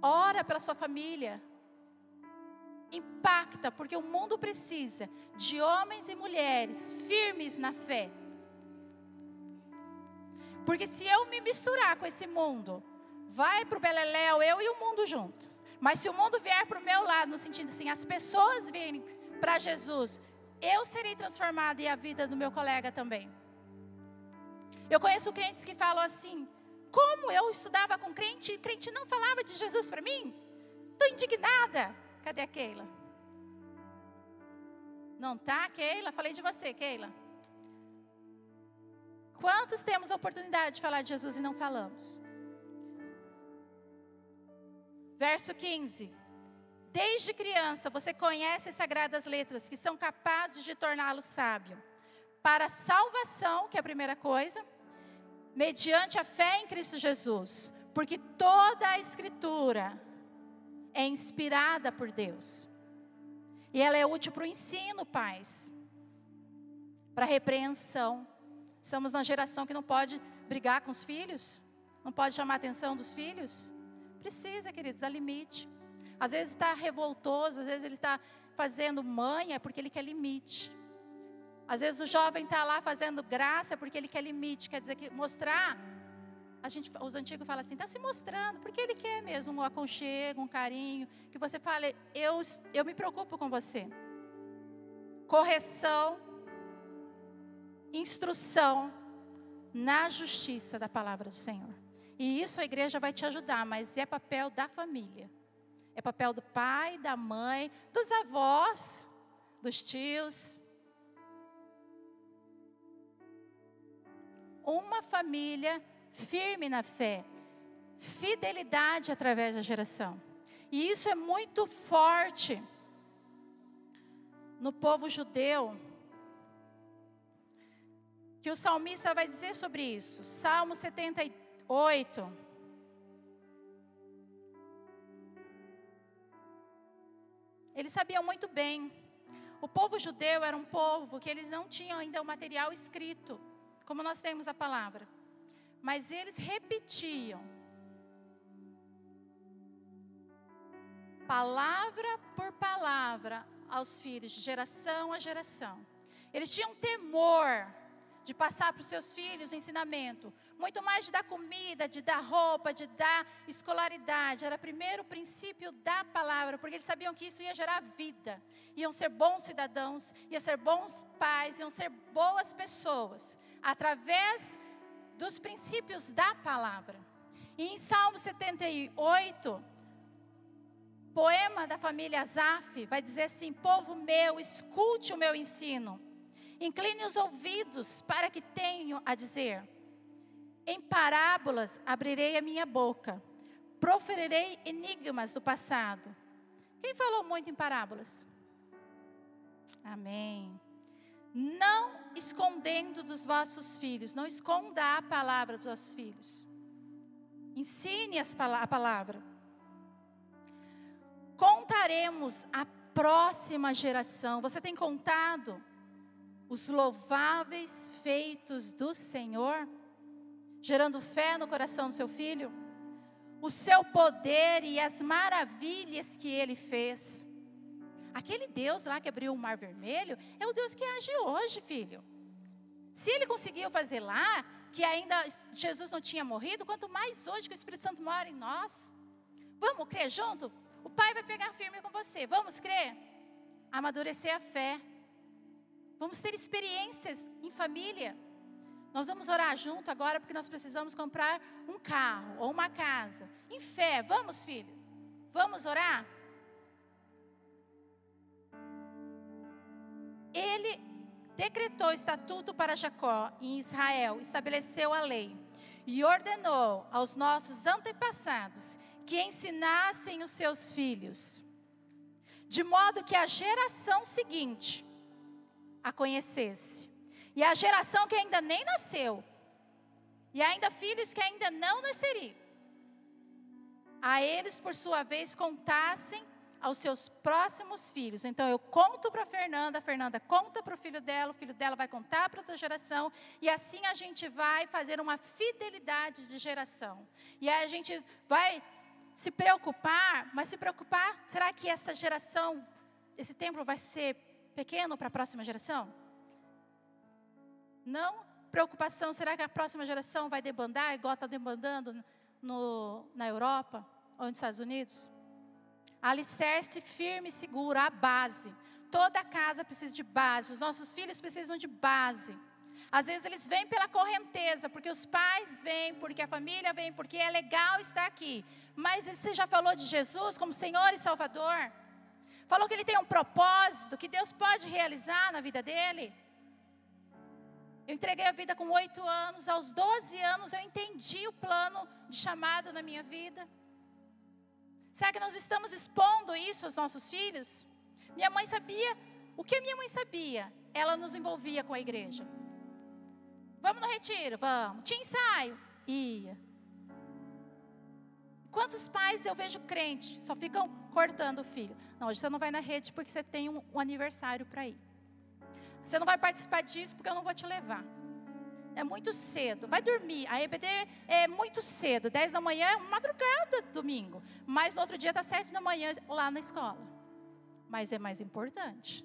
Ora pela sua família. Impacta, porque o mundo precisa de homens e mulheres firmes na fé. Porque se eu me misturar com esse mundo, vai para o Beleléu, eu e o mundo junto. Mas se o mundo vier para o meu lado, no sentido assim, as pessoas virem para Jesus, eu serei transformada e a vida do meu colega também. Eu conheço crentes que falam assim: como eu estudava com crente e crente não falava de Jesus para mim? Estou indignada. Cadê a Keila? Não tá, Keila? Falei de você, Keila. Quantos temos a oportunidade de falar de Jesus e não falamos? Verso 15. Desde criança você conhece as sagradas letras que são capazes de torná-lo sábio. Para salvação, que é a primeira coisa, mediante a fé em Cristo Jesus. Porque toda a Escritura é inspirada por Deus. E ela é útil para o ensino, pais. Para a repreensão. Estamos na geração que não pode brigar com os filhos. Não pode chamar a atenção dos filhos. Precisa, queridos, dar limite. Às vezes está revoltoso, às vezes ele está fazendo manha porque ele quer limite. Às vezes o jovem está lá fazendo graça porque ele quer limite, quer dizer que mostrar. A gente, os antigos falam assim, está se mostrando, porque ele quer mesmo um aconchego, um carinho, que você fale, eu, eu me preocupo com você. Correção, instrução na justiça da palavra do Senhor. E isso a igreja vai te ajudar, mas é papel da família. É papel do pai, da mãe, dos avós, dos tios. Uma família firme na fé, fidelidade através da geração. E isso é muito forte no povo judeu. Que o salmista vai dizer sobre isso. Salmo 78. Eles sabiam muito bem. O povo judeu era um povo que eles não tinham ainda o material escrito, como nós temos a palavra. Mas eles repetiam, palavra por palavra, aos filhos, de geração a geração. Eles tinham temor de passar para os seus filhos o ensinamento, muito mais de dar comida, de dar roupa, de dar escolaridade. Era primeiro o princípio da palavra, porque eles sabiam que isso ia gerar vida. Iam ser bons cidadãos, iam ser bons pais, iam ser boas pessoas, através dos princípios da palavra. E em Salmo 78, poema da família Azaf, vai dizer assim: Povo meu, escute o meu ensino Incline os ouvidos para que tenho a dizer. Em parábolas abrirei a minha boca, proferirei enigmas do passado. Quem falou muito em parábolas? Amém. Não escondendo dos vossos filhos, não esconda a palavra dos vossos filhos. Ensine a palavra. Contaremos a próxima geração. Você tem contado? os louváveis feitos do Senhor, gerando fé no coração do seu filho, o seu poder e as maravilhas que ele fez. Aquele Deus lá que abriu o mar vermelho é o Deus que age hoje, filho. Se ele conseguiu fazer lá, que ainda Jesus não tinha morrido, quanto mais hoje que o Espírito Santo mora em nós. Vamos crer junto? O Pai vai pegar firme com você. Vamos crer? Amadurecer a fé. Vamos ter experiências em família. Nós vamos orar junto agora porque nós precisamos comprar um carro ou uma casa. Em fé, vamos, filho? Vamos orar? Ele decretou estatuto para Jacó em Israel, estabeleceu a lei e ordenou aos nossos antepassados que ensinassem os seus filhos, de modo que a geração seguinte a conhecesse, e a geração que ainda nem nasceu, e ainda filhos que ainda não nasceriam, a eles, por sua vez, contassem aos seus próximos filhos. Então eu conto para a Fernanda, a Fernanda conta para o filho dela, o filho dela vai contar para outra geração, e assim a gente vai fazer uma fidelidade de geração. E aí a gente vai se preocupar, mas se preocupar, será que essa geração, esse templo vai ser pequeno para a próxima geração? Não preocupação, será que a próxima geração vai debandar igual está debandando no, na Europa ou nos Estados Unidos? Alicerce firme e seguro, a base. Toda casa precisa de base, os nossos filhos precisam de base. Às vezes eles vêm pela correnteza, porque os pais vêm, porque a família vem, porque é legal estar aqui. Mas você já falou de Jesus como Senhor e Salvador? Falou que ele tem um propósito, que Deus pode realizar na vida dele? Eu entreguei a vida com oito anos, aos 12 anos eu entendi o plano de chamado na minha vida. Será que nós estamos expondo isso aos nossos filhos? Minha mãe sabia, o que minha mãe sabia? Ela nos envolvia com a igreja. Vamos no retiro, vamos. Tinha ensaio? Ia. Quantos pais eu vejo crente só ficam cortando o filho? Não, hoje você não vai na rede porque você tem um, um aniversário para ir. Você não vai participar disso porque eu não vou te levar é muito cedo. Vai dormir. A EBD é muito cedo. 10 da manhã é madrugada domingo. Mas no outro dia está 7 da manhã lá na escola. Mas é mais importante.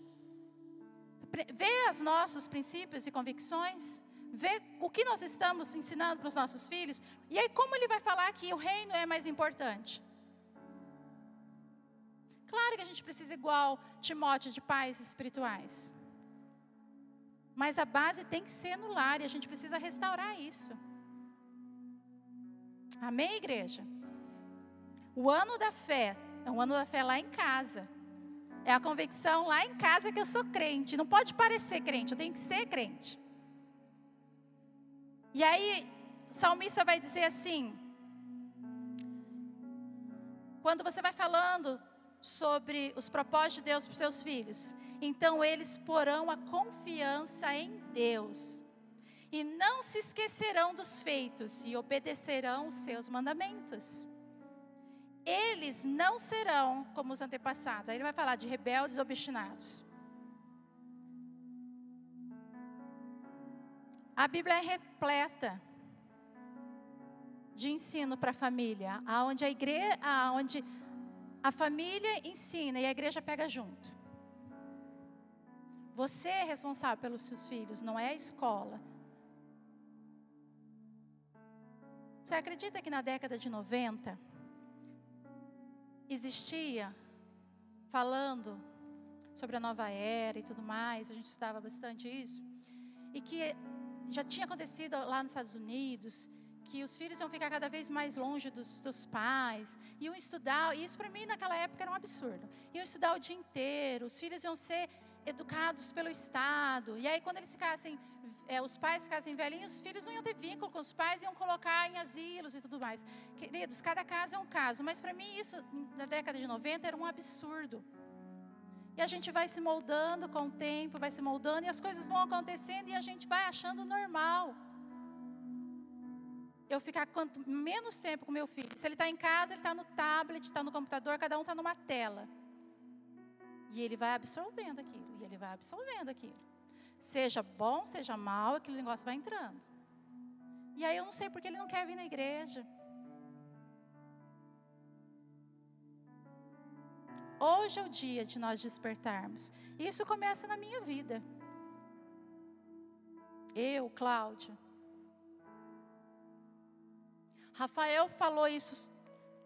Ver os nossos princípios e convicções. Ver o que nós estamos ensinando para os nossos filhos. E aí, como ele vai falar que o reino é mais importante? Claro que a gente precisa, igual Timóteo, de pais espirituais. Mas a base tem que ser no lar e a gente precisa restaurar isso. Amém, igreja? O ano da fé é um ano da fé lá em casa. É a convicção lá em casa que eu sou crente. Não pode parecer crente, eu tenho que ser crente. E aí, o salmista vai dizer assim: quando você vai falando sobre os propósitos de Deus para os seus filhos, então eles porão a confiança em Deus e não se esquecerão dos feitos e obedecerão os seus mandamentos. Eles não serão como os antepassados. Aí ele vai falar de rebeldes obstinados. A Bíblia é repleta de ensino para a família, aonde a igreja, aonde a família ensina e a igreja pega junto. Você é responsável pelos seus filhos, não é a escola. Você acredita que na década de 90 existia falando sobre a nova era e tudo mais, a gente estudava bastante isso, e que já tinha acontecido lá nos Estados Unidos, que os filhos iam ficar cada vez mais longe dos, dos pais, iam estudar, e isso para mim naquela época era um absurdo. Iam estudar o dia inteiro, os filhos iam ser educados pelo Estado. E aí, quando eles ficassem, é, os pais ficassem velhinhos, os filhos não iam ter vínculo com os pais, iam colocar em asilos e tudo mais. Queridos, cada caso é um caso, mas para mim isso, na década de 90, era um absurdo. E a gente vai se moldando com o tempo, vai se moldando, e as coisas vão acontecendo e a gente vai achando normal. Eu ficar quanto menos tempo com meu filho. Se ele está em casa, ele está no tablet, está no computador, cada um está numa tela. E ele vai absorvendo aquilo, e ele vai absorvendo aquilo. Seja bom, seja mal, aquele negócio vai entrando. E aí eu não sei porque ele não quer vir na igreja. Hoje é o dia de nós despertarmos. Isso começa na minha vida. Eu, Cláudia. Rafael falou isso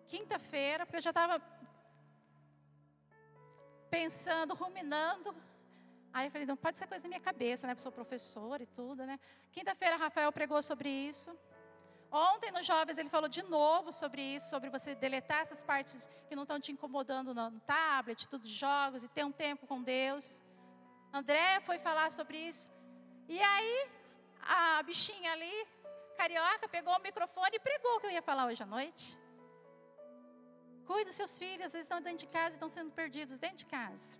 quinta-feira, porque eu já estava pensando, ruminando. Aí eu falei, não pode ser coisa da minha cabeça, né? Porque sou professora e tudo, né? Quinta-feira, Rafael pregou sobre isso. Ontem, nos jovens, ele falou de novo sobre isso, sobre você deletar essas partes que não estão te incomodando no, no tablet, tudo jogos, e ter um tempo com Deus. André foi falar sobre isso. E aí, a bichinha ali, carioca, pegou o microfone e pregou o que eu ia falar hoje à noite. Cuide dos seus filhos, eles estão dentro de casa, estão sendo perdidos dentro de casa.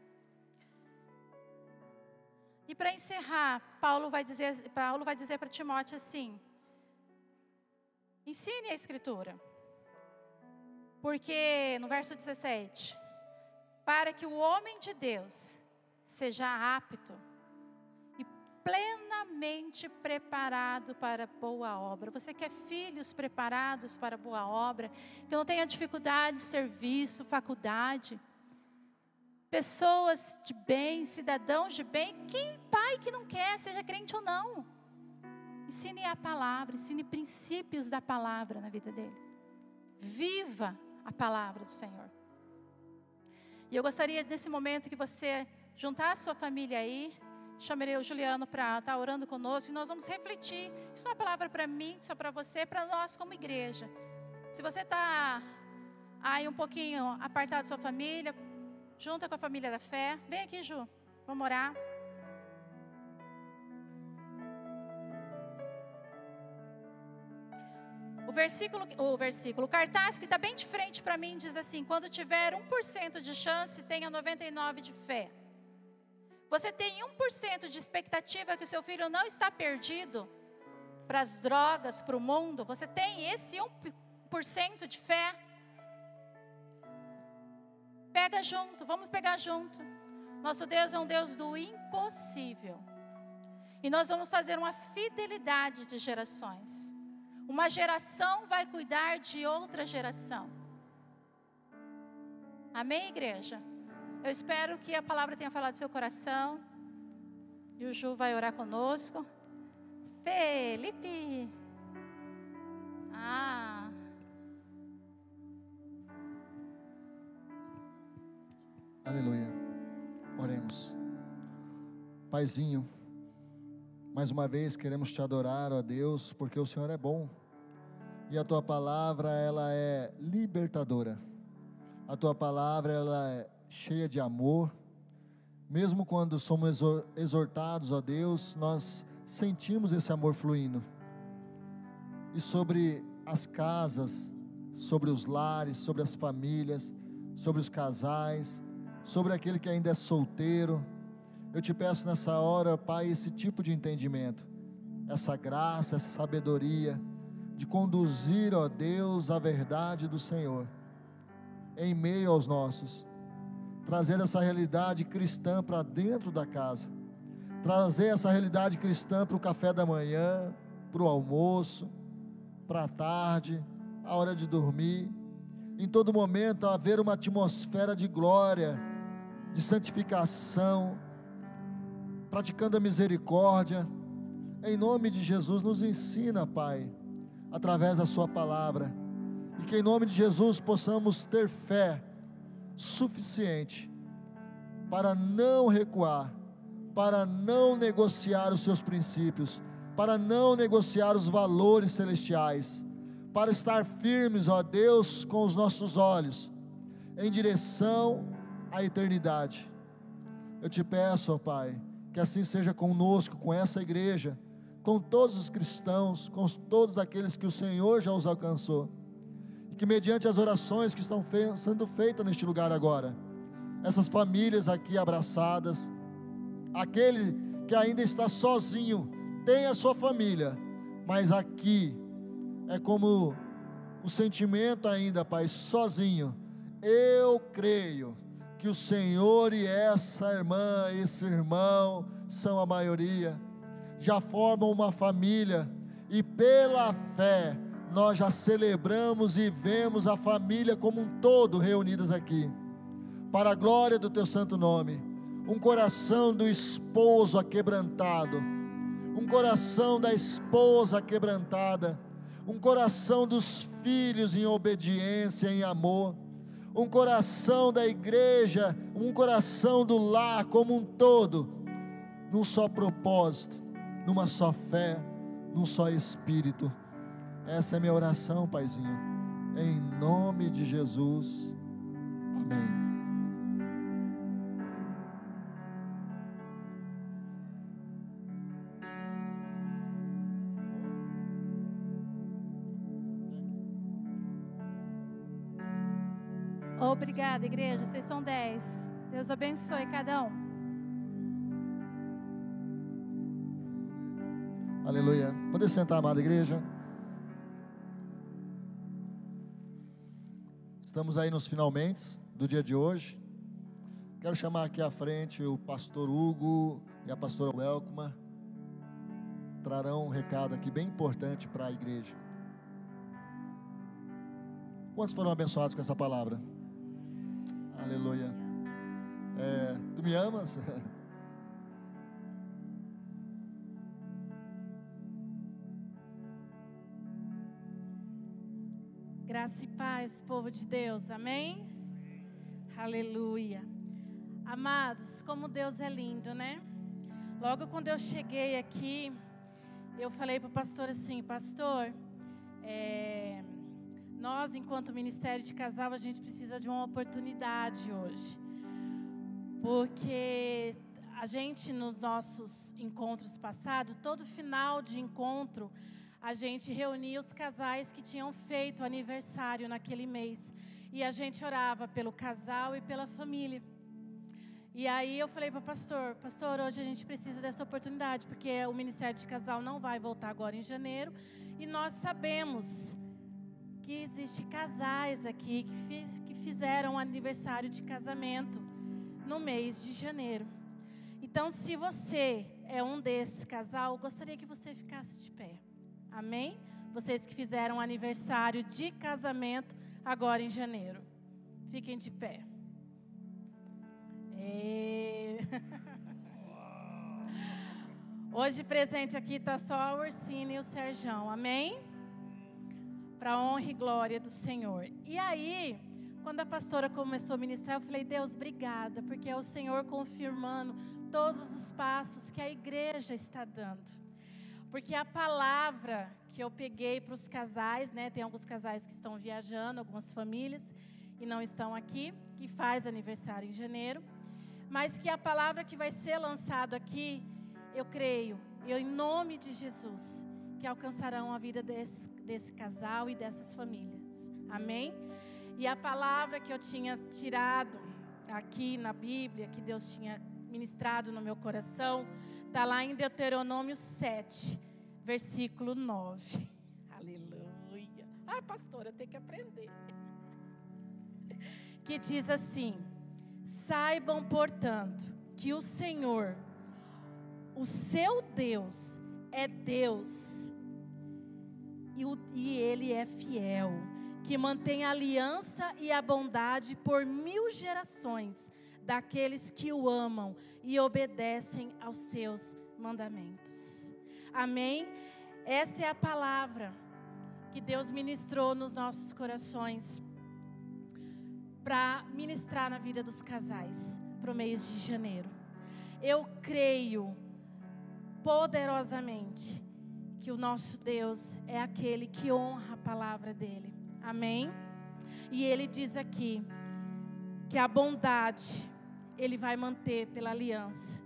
E para encerrar, Paulo vai dizer, Paulo vai dizer para Timóteo assim: ensine a escritura. Porque no verso 17, para que o homem de Deus seja apto plenamente preparado para boa obra. Você quer filhos preparados para boa obra, que não tenha dificuldade, serviço, faculdade, pessoas de bem, cidadãos de bem, quem pai que não quer, seja crente ou não. Ensine a palavra, ensine princípios da palavra na vida dele. Viva a palavra do Senhor. E eu gostaria nesse momento que você juntar a sua família aí, chamarei o Juliano para estar tá orando conosco e nós vamos refletir. Isso é palavra para mim, só para você, para nós como igreja. Se você está aí um pouquinho apartado da sua família, junta com a família da fé, vem aqui, Ju, vamos orar. O versículo, o versículo, o cartaz que está bem de frente para mim diz assim: quando tiver 1% de chance, tenha 99% de fé. Você tem 1% de expectativa que o seu filho não está perdido para as drogas, para o mundo? Você tem esse 1% de fé? Pega junto, vamos pegar junto. Nosso Deus é um Deus do impossível. E nós vamos fazer uma fidelidade de gerações. Uma geração vai cuidar de outra geração. Amém, igreja? Eu espero que a palavra tenha falado do seu coração. E o Ju vai orar conosco. Felipe. Ah. Aleluia. Oremos. Paizinho. Mais uma vez queremos te adorar, ó Deus, porque o Senhor é bom. E a tua palavra, ela é libertadora. A tua palavra, ela é cheia de amor. Mesmo quando somos exortados, ó Deus, nós sentimos esse amor fluindo. E sobre as casas, sobre os lares, sobre as famílias, sobre os casais, sobre aquele que ainda é solteiro, eu te peço nessa hora, Pai, esse tipo de entendimento, essa graça, essa sabedoria, de conduzir, ó Deus, a verdade do Senhor, em meio aos nossos, trazer essa realidade cristã para dentro da casa, trazer essa realidade cristã para o café da manhã, para o almoço, para a tarde, a hora de dormir, em todo momento haver uma atmosfera de glória, de santificação, praticando a misericórdia. Em nome de Jesus, nos ensina, Pai, através da Sua palavra. E que em nome de Jesus possamos ter fé suficiente para não recuar, para não negociar os seus princípios, para não negociar os valores celestiais, para estar firmes, ó Deus, com os nossos olhos em direção à eternidade. Eu te peço, ó Pai, que assim seja conosco, com essa igreja, com todos os cristãos, com todos aqueles que o Senhor já os alcançou. Que mediante as orações que estão sendo feitas neste lugar agora, essas famílias aqui abraçadas, aquele que ainda está sozinho, tem a sua família, mas aqui é como o sentimento ainda, Pai, sozinho. Eu creio que o Senhor e essa irmã, esse irmão, são a maioria, já formam uma família, e pela fé, nós já celebramos e vemos a família como um todo reunidas aqui, para a glória do Teu santo nome. Um coração do esposo aquebrantado, um coração da esposa quebrantada, um coração dos filhos em obediência, em amor um coração da igreja, um coração do lar como um todo, num só propósito, numa só fé, num só espírito. Essa é minha oração, Paizinho. Em nome de Jesus. Amém. Obrigada, igreja. Vocês são dez. Deus abençoe cada um. Aleluia. Poder sentar, amada igreja. Estamos aí nos finalmente do dia de hoje. Quero chamar aqui à frente o pastor Hugo e a pastora Welcoma. Trarão um recado aqui bem importante para a igreja. Quantos foram abençoados com essa palavra? Aleluia. É, tu me amas? Graça e paz, povo de Deus, amém? Aleluia. Amados, como Deus é lindo, né? Logo quando eu cheguei aqui, eu falei para o pastor assim: Pastor, é, nós, enquanto ministério de casal, a gente precisa de uma oportunidade hoje. Porque a gente, nos nossos encontros passados, todo final de encontro, a gente reunia os casais que tinham feito aniversário naquele mês. E a gente orava pelo casal e pela família. E aí eu falei para o pastor, pastor, hoje a gente precisa dessa oportunidade, porque o Ministério de Casal não vai voltar agora em janeiro. E nós sabemos que existe casais aqui que, fiz, que fizeram aniversário de casamento no mês de janeiro. Então, se você é um desse casal, gostaria que você ficasse de pé. Amém? Vocês que fizeram aniversário de casamento agora em janeiro. Fiquem de pé. E... Hoje presente aqui está só a Ursina e o Serjão. Amém? Para honra e glória do Senhor. E aí, quando a pastora começou a ministrar, eu falei: Deus, obrigada, porque é o Senhor confirmando todos os passos que a igreja está dando. Porque a palavra que eu peguei para os casais, né? Tem alguns casais que estão viajando, algumas famílias e não estão aqui, que faz aniversário em janeiro. Mas que a palavra que vai ser lançada aqui, eu creio, eu em nome de Jesus, que alcançarão a vida desse, desse casal e dessas famílias. Amém? E a palavra que eu tinha tirado aqui na Bíblia, que Deus tinha ministrado no meu coração, Está lá em Deuteronômio 7, versículo 9. Aleluia. Ah, pastora, tem que aprender. Que diz assim: Saibam, portanto, que o Senhor, o seu Deus, é Deus, e, e Ele é fiel, que mantém a aliança e a bondade por mil gerações daqueles que o amam e obedecem aos seus mandamentos. Amém? Essa é a palavra que Deus ministrou nos nossos corações para ministrar na vida dos casais para o mês de janeiro. Eu creio poderosamente que o nosso Deus é aquele que honra a palavra dele. Amém? E ele diz aqui que a bondade ele vai manter pela aliança.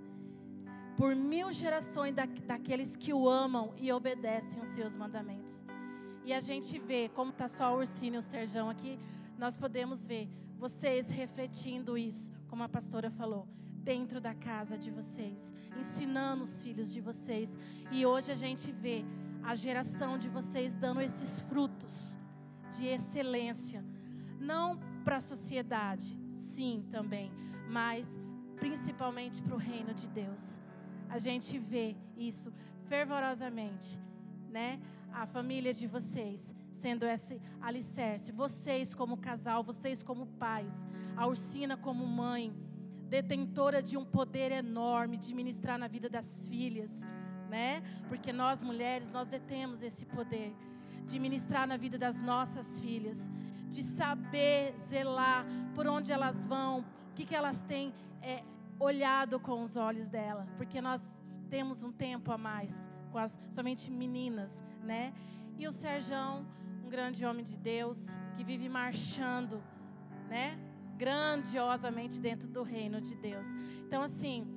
Por mil gerações da, daqueles que o amam e obedecem os seus mandamentos. E a gente vê, como está só o Ursino e o Serjão aqui, nós podemos ver vocês refletindo isso, como a pastora falou, dentro da casa de vocês, ensinando os filhos de vocês. E hoje a gente vê a geração de vocês dando esses frutos de excelência, não para a sociedade, sim também, mas principalmente para o reino de Deus. A gente vê isso fervorosamente, né? A família de vocês sendo esse alicerce, vocês como casal, vocês como pais, a Ursina como mãe, detentora de um poder enorme de ministrar na vida das filhas, né? Porque nós mulheres, nós detemos esse poder de ministrar na vida das nossas filhas, de saber zelar por onde elas vão, que, que elas têm é, olhado com os olhos dela, porque nós temos um tempo a mais com as somente meninas, né? E o Serjão, um grande homem de Deus que vive marchando, né? Grandiosamente dentro do reino de Deus. Então, assim,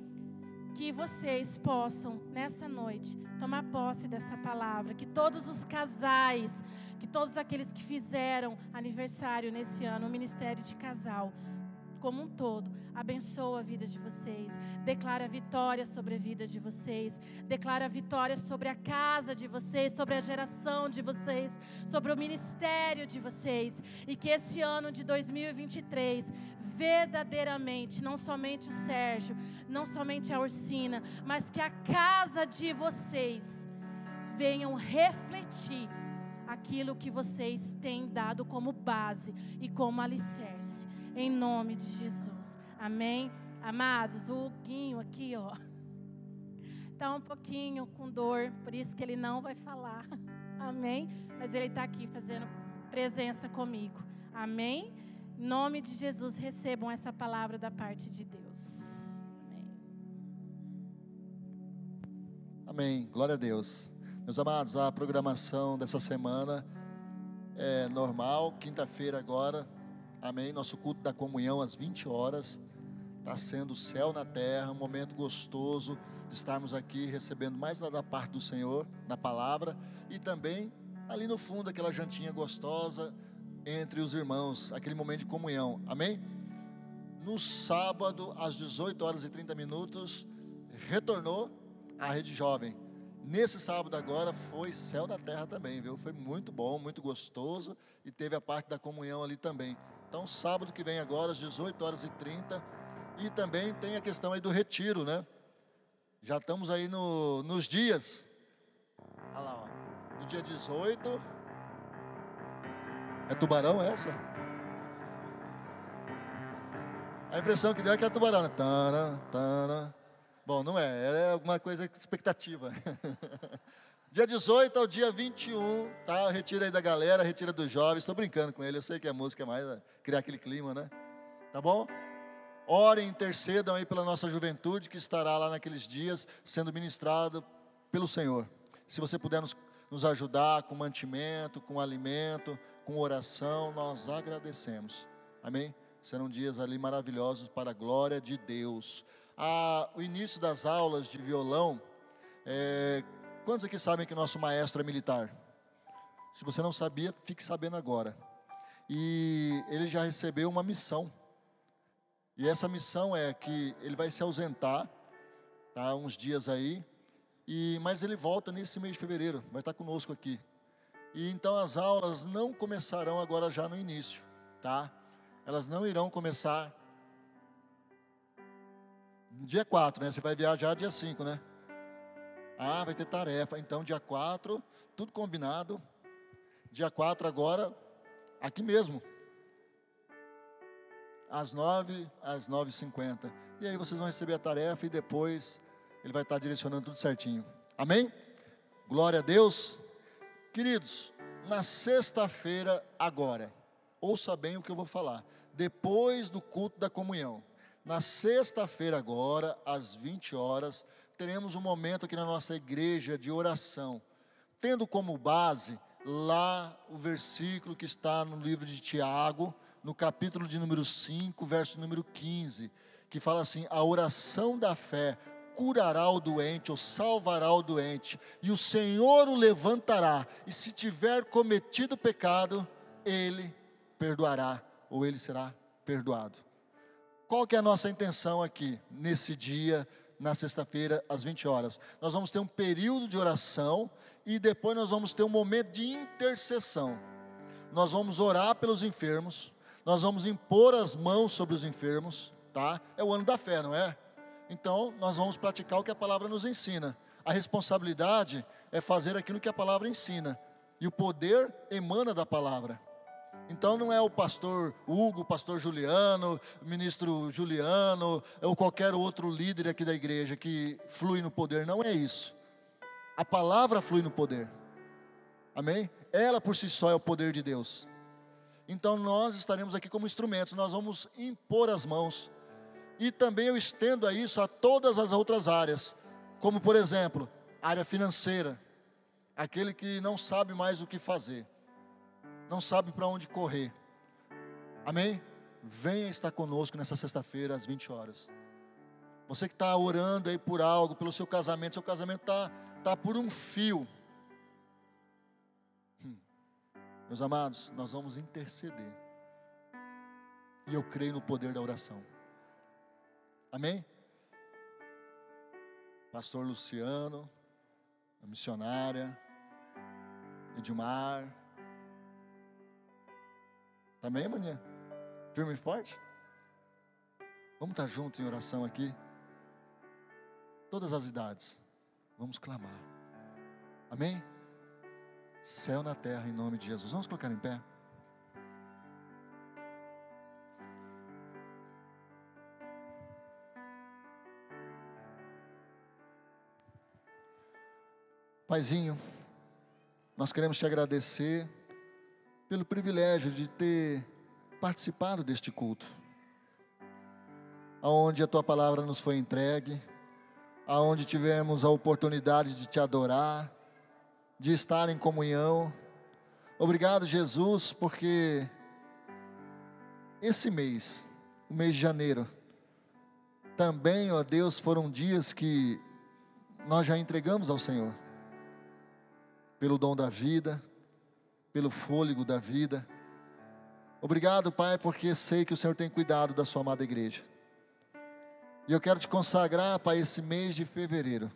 que vocês possam, nessa noite, tomar posse dessa palavra. Que todos os casais, que todos aqueles que fizeram aniversário nesse ano, o ministério de casal, como um todo, abençoa a vida de vocês, declara vitória sobre a vida de vocês, declara vitória sobre a casa de vocês, sobre a geração de vocês, sobre o ministério de vocês, e que esse ano de 2023 verdadeiramente, não somente o Sérgio, não somente a Ursina, mas que a casa de vocês venham refletir aquilo que vocês têm dado como base e como alicerce em nome de Jesus. Amém? Amados, o Guinho aqui, ó, está um pouquinho com dor, por isso que ele não vai falar. Amém? Mas ele está aqui fazendo presença comigo. Amém? Em nome de Jesus, recebam essa palavra da parte de Deus. Amém. Amém. Glória a Deus. Meus amados, a programação dessa semana é normal, quinta-feira agora, Amém? Nosso culto da comunhão às 20 horas. Está sendo céu na terra, um momento gostoso de estarmos aqui recebendo mais da parte do Senhor, da palavra, e também ali no fundo aquela jantinha gostosa entre os irmãos, aquele momento de comunhão. Amém? No sábado, às 18 horas e 30 minutos, retornou a Rede Jovem. Nesse sábado agora foi céu na terra também, viu? Foi muito bom, muito gostoso e teve a parte da comunhão ali também. Então, sábado que vem agora, às 18 horas e 30. E também tem a questão aí do retiro, né? Já estamos aí no, nos dias. Olha lá, ó. Do dia 18. É tubarão essa? A impressão que deu é que é tubarão, né? Tana, tana. Bom, não é, é alguma coisa expectativa. Dia 18 ao dia 21, tá? Retira aí da galera, retira dos jovens. Estou brincando com ele, eu sei que a música é mais a criar aquele clima, né? Tá bom? Orem, intercedam aí pela nossa juventude que estará lá naqueles dias sendo ministrado pelo Senhor. Se você puder nos, nos ajudar com mantimento, com alimento, com oração, nós agradecemos. Amém? Serão dias ali maravilhosos para a glória de Deus. Ah, o início das aulas de violão é, Quantos aqui sabem que nosso maestro é militar? Se você não sabia, fique sabendo agora. E ele já recebeu uma missão. E essa missão é que ele vai se ausentar, tá, uns dias aí, e mas ele volta nesse mês de fevereiro, vai estar conosco aqui. E então as aulas não começarão agora já no início, tá? Elas não irão começar dia 4, né? Você vai viajar dia 5, né? Ah, vai ter tarefa. Então, dia 4, tudo combinado. Dia 4 agora, aqui mesmo. Às 9, às 9h50. E aí vocês vão receber a tarefa e depois ele vai estar direcionando tudo certinho. Amém? Glória a Deus. Queridos, na sexta-feira agora, ouça bem o que eu vou falar. Depois do culto da comunhão. Na sexta-feira agora, às 20 horas, teremos um momento aqui na nossa igreja de oração, tendo como base lá o versículo que está no livro de Tiago, no capítulo de número 5, verso número 15, que fala assim: a oração da fé curará o doente ou salvará o doente, e o Senhor o levantará, e se tiver cometido pecado, ele perdoará, ou ele será perdoado. Qual que é a nossa intenção aqui, nesse dia na sexta-feira, às 20 horas. Nós vamos ter um período de oração e depois nós vamos ter um momento de intercessão. Nós vamos orar pelos enfermos, nós vamos impor as mãos sobre os enfermos, tá? É o ano da fé, não é? Então, nós vamos praticar o que a palavra nos ensina. A responsabilidade é fazer aquilo que a palavra ensina. E o poder emana da palavra. Então não é o pastor Hugo, o pastor Juliano, o ministro Juliano, ou qualquer outro líder aqui da igreja que flui no poder, não é isso. A palavra flui no poder. Amém? Ela por si só é o poder de Deus. Então nós estaremos aqui como instrumentos, nós vamos impor as mãos. E também eu estendo a isso a todas as outras áreas, como por exemplo, área financeira. Aquele que não sabe mais o que fazer não sabe para onde correr. Amém? Venha estar conosco nessa sexta-feira às 20 horas. Você que está orando aí por algo, pelo seu casamento, seu casamento está tá por um fio. Hum. Meus amados, nós vamos interceder. E eu creio no poder da oração. Amém? Pastor Luciano, a missionária, Edmar. Também, maninha? Firme e forte? Vamos estar juntos em oração aqui? Todas as idades. Vamos clamar. Amém? Céu na terra, em nome de Jesus. Vamos colocar em pé. Paizinho, nós queremos te agradecer pelo privilégio de ter participado deste culto, aonde a tua palavra nos foi entregue, aonde tivemos a oportunidade de te adorar, de estar em comunhão. Obrigado, Jesus, porque esse mês, o mês de janeiro, também, ó Deus, foram dias que nós já entregamos ao Senhor, pelo dom da vida, pelo fôlego da vida. Obrigado, Pai, porque sei que o Senhor tem cuidado da sua amada igreja. E eu quero te consagrar para esse mês de fevereiro.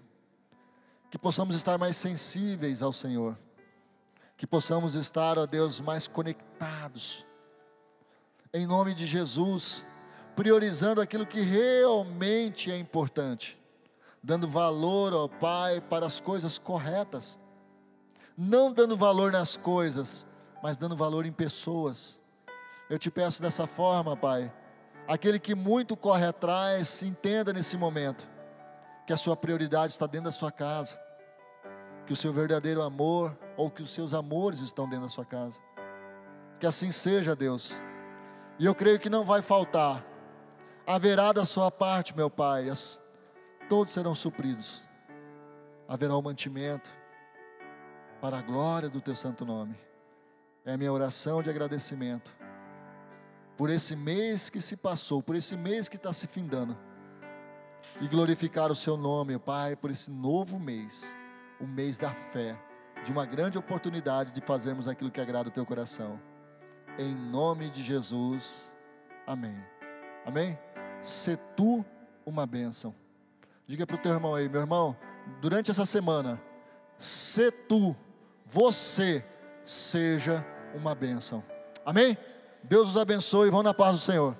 Que possamos estar mais sensíveis ao Senhor. Que possamos estar, ó Deus, mais conectados. Em nome de Jesus, priorizando aquilo que realmente é importante. Dando valor, ó Pai, para as coisas corretas não dando valor nas coisas, mas dando valor em pessoas. Eu te peço dessa forma, Pai. Aquele que muito corre atrás, entenda nesse momento que a sua prioridade está dentro da sua casa, que o seu verdadeiro amor ou que os seus amores estão dentro da sua casa. Que assim seja, Deus. E eu creio que não vai faltar. Haverá da sua parte, meu Pai, todos serão supridos. Haverá o mantimento, para a glória do teu santo nome. É a minha oração de agradecimento por esse mês que se passou, por esse mês que está se findando. E glorificar o seu nome, Pai, por esse novo mês, o mês da fé, de uma grande oportunidade de fazermos aquilo que agrada o teu coração. Em nome de Jesus. Amém. Amém? Se tu uma bênção. Diga para o teu irmão aí, meu irmão, durante essa semana, se tu você seja uma bênção. Amém? Deus os abençoe e vão na paz do Senhor.